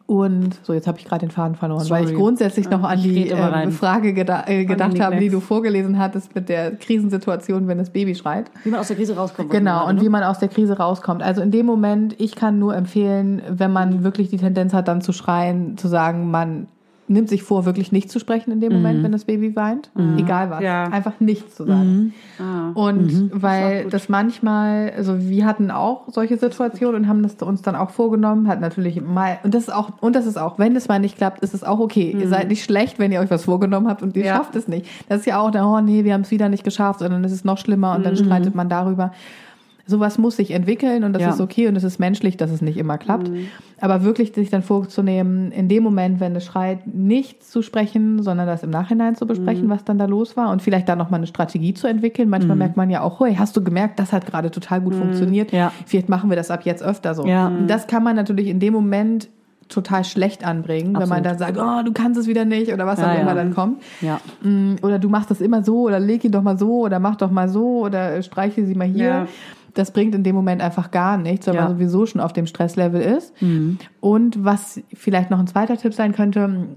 und so, jetzt habe ich gerade den Faden verloren, weil ich Sorry. grundsätzlich noch an Ich die äh. Frage geda äh, gedacht habe, die du vorgelesen hattest mit der Krisensituation, wenn das Baby schreit. Wie man aus der Krise rauskommt. Genau, und wie man aus der Krise rauskommt. Also in dem Moment, ich kann nur empfehlen, wenn man wirklich die Tendenz hat, dann zu schreien, zu sagen, man nimmt sich vor, wirklich nicht zu sprechen in dem Moment, wenn das Baby weint. Egal was. Ja. Einfach nichts zu sagen. Ah. Und weil das manchmal, also wir hatten auch solche Situationen und haben das uns dann auch vorgenommen, hat natürlich mal, und das ist auch, und das ist auch, wenn es mal nicht klappt, ist es auch okay. Ihr seid nicht schlecht, wenn ihr euch was vorgenommen habt und ihr Ja. schafft es nicht. Das ist ja auch, oh nee, wir haben es wieder nicht geschafft und dann ist es noch schlimmer und dann streitet man darüber. Sowas muss sich entwickeln und das Ja. ist okay und es ist menschlich, dass es nicht immer klappt. Aber wirklich sich dann vorzunehmen, in dem Moment, wenn es schreit, nicht zu sprechen, sondern das im Nachhinein zu besprechen, was dann da los war und vielleicht da nochmal eine Strategie zu entwickeln. Manchmal merkt man ja auch, hey, hast du gemerkt, das hat gerade total gut funktioniert. Ja. Vielleicht machen wir das ab jetzt öfter so. Ja. Das kann man natürlich in dem Moment total schlecht anbringen, wenn man Absolut. dann sagt, oh, du kannst es wieder nicht oder was Ja, auch ja. immer dann kommt. Ja. Mm, Oder du machst das immer so oder leg ihn doch mal so oder mach doch mal so oder streiche sie mal hier. Das bringt in dem Moment einfach gar nichts, weil Ja. man sowieso schon auf dem Stresslevel ist. Und was vielleicht noch ein zweiter Tipp sein könnte,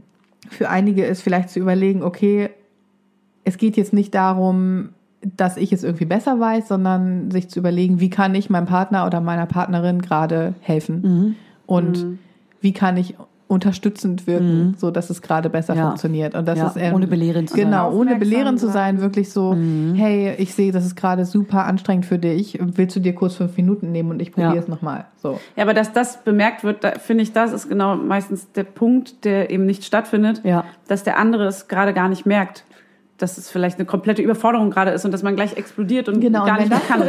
für einige ist vielleicht zu überlegen, okay, es geht jetzt nicht darum, dass ich es irgendwie besser weiß, sondern sich zu überlegen, wie kann ich meinem Partner oder meiner Partnerin gerade helfen und wie kann ich unterstützend wirken, so dass es gerade besser Ja. funktioniert und das Ja, ist ähm, ohne belehrend zu sein. genau ohne belehrend zu sein. wirklich so hey ich sehe das ist gerade super anstrengend für dich willst du dir kurz fünf Minuten nehmen und ich probiere Ja. es noch mal so Ja, aber dass das bemerkt wird, da finde ich, das ist genau meistens der Punkt, der eben nicht stattfindet, Ja. dass der andere es gerade gar nicht merkt, dass es vielleicht eine komplette Überforderung gerade ist und dass man gleich explodiert und Genau, gar und nicht mehr kann.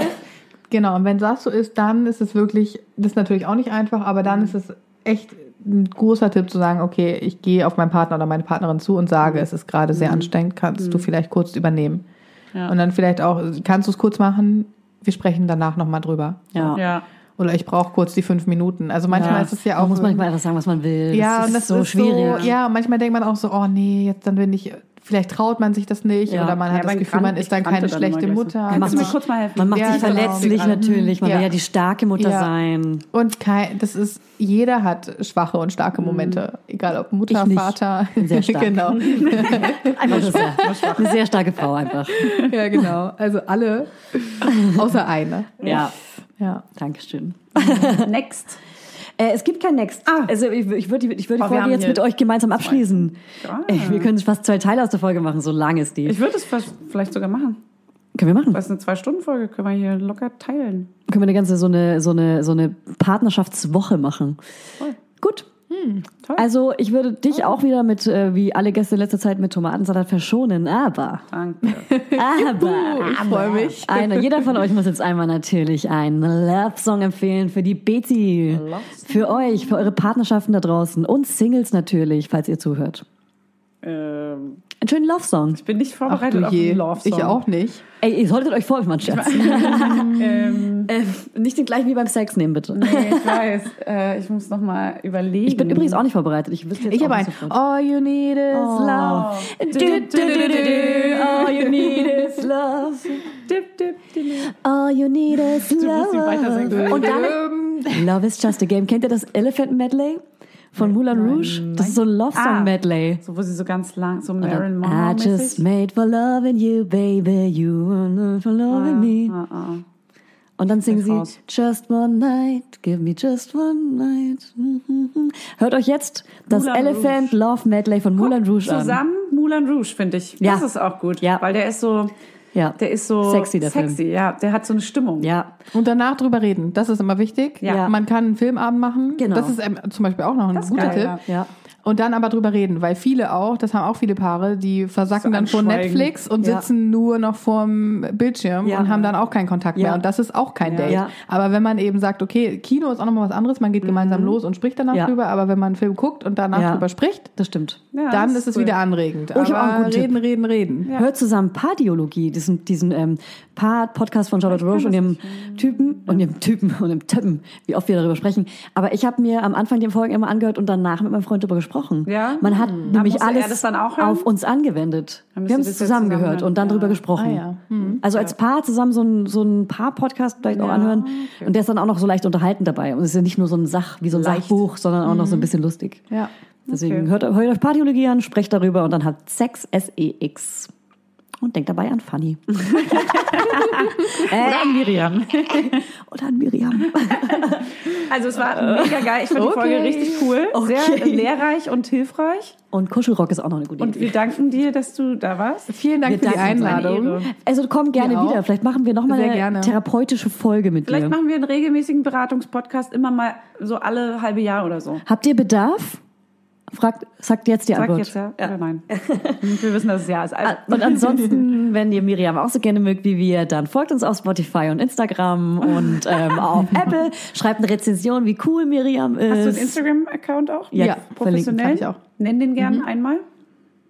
genau, und wenn das so ist, dann ist es wirklich, das ist natürlich auch nicht einfach, aber dann ist es echt ein großer Tipp zu sagen, okay, ich gehe auf meinen Partner oder meine Partnerin zu und sage, es ist gerade sehr anstrengend, kannst du vielleicht kurz übernehmen. Ja. Und dann vielleicht auch, kannst du es kurz machen, wir sprechen danach nochmal drüber. Ja. Ja. Oder ich brauche kurz die fünf Minuten. Also manchmal Ja. ist es ja Man auch. muss manchmal einfach sagen, was man will. ja, das und ist das so ist schwierig. so, ja, und manchmal denkt man auch so, oh nee, jetzt dann bin ich, vielleicht traut man sich das nicht Ja. oder man Ja, hat das Gefühl, krank- man ist dann keine dann schlechte so. Mutter. Man Kannst macht sich, kurz mal helfen? man macht Ja, sich genau. verletzlich natürlich. Man Ja. will ja die starke Mutter Ja. sein. Und kein, das ist, jeder hat schwache und starke Momente. Egal ob Mutter, Ich nicht. Vater. Bin sehr stark. genau. Einfach eine sehr, eine sehr starke Frau einfach. Ja, genau. Also alle, außer eine. Ja, Ja. Dankeschön. Next. Äh, es gibt kein Next. Also ich, ich würde die, ich würde die Oh, Folge jetzt mit euch gemeinsam abschließen. Ah. Äh, wir können fast zwei Teile aus der Folge machen, so lang ist die. Ich würde es vielleicht sogar machen. können wir machen. Das ist eine Zwei-Stunden-Folge, können wir hier locker teilen. Können wir eine ganze so eine so eine so eine Partnerschaftswoche machen. Voll. Gut. Toll. Also ich würde dich auch wieder mit, äh, wie alle Gäste in letzter Zeit, mit Tomatensalat verschonen, aber, Danke. aber, Ich freue mich. einer, jeder von euch muss jetzt einmal natürlich einen Love-Song empfehlen für die Bezi, für euch, für eure Partnerschaften da draußen und Singles natürlich, falls ihr zuhört. ähm, Einen schönen Love-Song. ich bin nicht Ach vorbereitet du auf einen Love-Song. Ich auch nicht. Ey, ihr solltet euch vor, mein Schatz. Ähm, äh, nicht den gleichen wie beim Sex nehmen, bitte. nee, ich weiß. Äh, ich muss noch mal überlegen. Ich bin übrigens auch nicht vorbereitet. Ich wüsste jetzt Ich auch habe ein nicht sofort. All you need is love. Du, du, du, du, du. All you need is love. All you need is love. Und dann Love is just a game. Kennt ihr das Elephant Medley von Moulin Rouge? Das ist so ein Love Song Ah. Medley. So, wo sie so ganz lang, so Marilyn dann, I just made for loving you, baby. You were for loving me. Ah, ah. Und dann singen sie raus. Just one night, give me just one night. Hört euch jetzt das Moulin Elephant Love Medley von Moulin Rouge an. Zusammen Moulin Rouge, finde ich. Ja. Das ist auch gut. Ja. Weil der ist so, Ja. der ist so Sexy, der Film. sexy, ja. Der hat so eine Stimmung. Ja. Und danach drüber reden. Das ist immer wichtig. Ja. Man kann einen Filmabend machen. Genau. Das ist ähm, zum Beispiel auch noch ein guter geil, Tipp. ja. Ja. Und dann aber drüber reden, weil viele auch, das haben auch viele Paare, die versacken So dann vor. Netflix und Ja. sitzen nur noch vorm Bildschirm Ja. und haben dann auch keinen Kontakt Ja. mehr. Und das ist auch kein Date. Ja. Aber wenn man eben sagt, okay, Kino ist auch nochmal was anderes, man geht gemeinsam los und spricht danach Mhm. Ja. drüber, aber wenn man einen Film guckt und danach Ja. drüber spricht, Das stimmt. Ja, dann das ist es cool. wieder anregend. Oh, ich hab auch einen aber guten Tipp. reden, reden, reden. Hört zusammen Pardiologie, diesen, diesen ähm, Paar-Podcast von Charlotte Roche und ihrem Typen und ihrem Typen und ihrem Typen, wie oft wir darüber sprechen. Aber ich habe mir am Anfang die Folgen immer angehört und danach mit meinem Freund darüber gesprochen. Ja? Man hat nämlich musste er alles das dann auch hören? auf uns angewendet. Wir haben es jetzt zusammen und dann Ja. drüber gesprochen. Ah, ja. Hm. Also als Paar zusammen so ein, so ein Paar-Podcast vielleicht auch anhören. okay. Und der ist dann auch noch so leicht unterhalten dabei. Und es ist ja nicht nur so ein Sach, wie so ein Leicht. Sachbuch, sondern auch noch so ein bisschen lustig. Ja. Deswegen Okay. hört, hört euch Pardiologie an, sprecht darüber und dann habt Sex S-E-X. Und denkt dabei an Fanny. Oder an Miriam. Oder an Miriam. Also es war mega geil. Ich fand die Folge richtig cool. Sehr Okay. lehrreich und hilfreich. Und Kuschelrock ist auch noch eine gute Und wir Idee. danken dir, dass du da warst. Vielen Dank Wir für die Einladung. Also komm gerne Wir auch. wieder. Vielleicht machen wir noch mal Sehr eine gerne. therapeutische Folge mit Vielleicht dir. machen wir einen regelmäßigen Beratungspodcast immer mal so alle halbe Jahr oder so. Habt ihr Bedarf? Fragt, sagt jetzt die Sag Antwort. jetzt ja, oder nein. Wir wissen, dass es ja ist. Also, Und ansonsten, wenn ihr Miriam auch so gerne mögt wie wir, dann folgt uns auf Spotify und Instagram und ähm, auf Apple. Schreibt eine Rezension, wie cool Miriam ist. hast du einen Instagram-Account auch? Ja, Ja, Professionell? ich auch. Nenn den gern Mhm. einmal.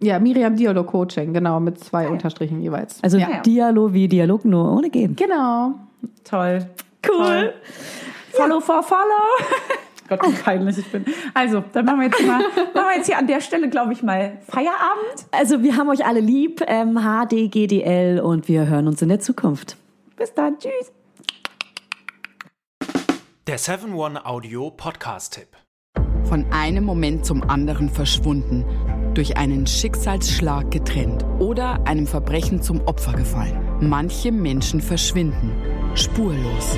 Ja, Miriam Dialog Coaching, genau, mit zwei Unterstrichen jeweils. Also Ja, ja. Dialog wie Dialog, nur ohne G. genau. Toll. Cool. Toll. Follow for follow. Gott, wie peinlich ich bin. Also, dann machen wir jetzt mal, machen wir jetzt hier an der Stelle, glaube ich, mal Feierabend. Also wir haben euch alle lieb, ähm, HDGDL und wir hören uns in der Zukunft. Bis dann. Tschüss. Der 7-One-Audio-Podcast-Tipp. Von einem Moment zum anderen verschwunden, durch einen Schicksalsschlag getrennt oder einem Verbrechen zum Opfer gefallen. Manche Menschen verschwinden spurlos.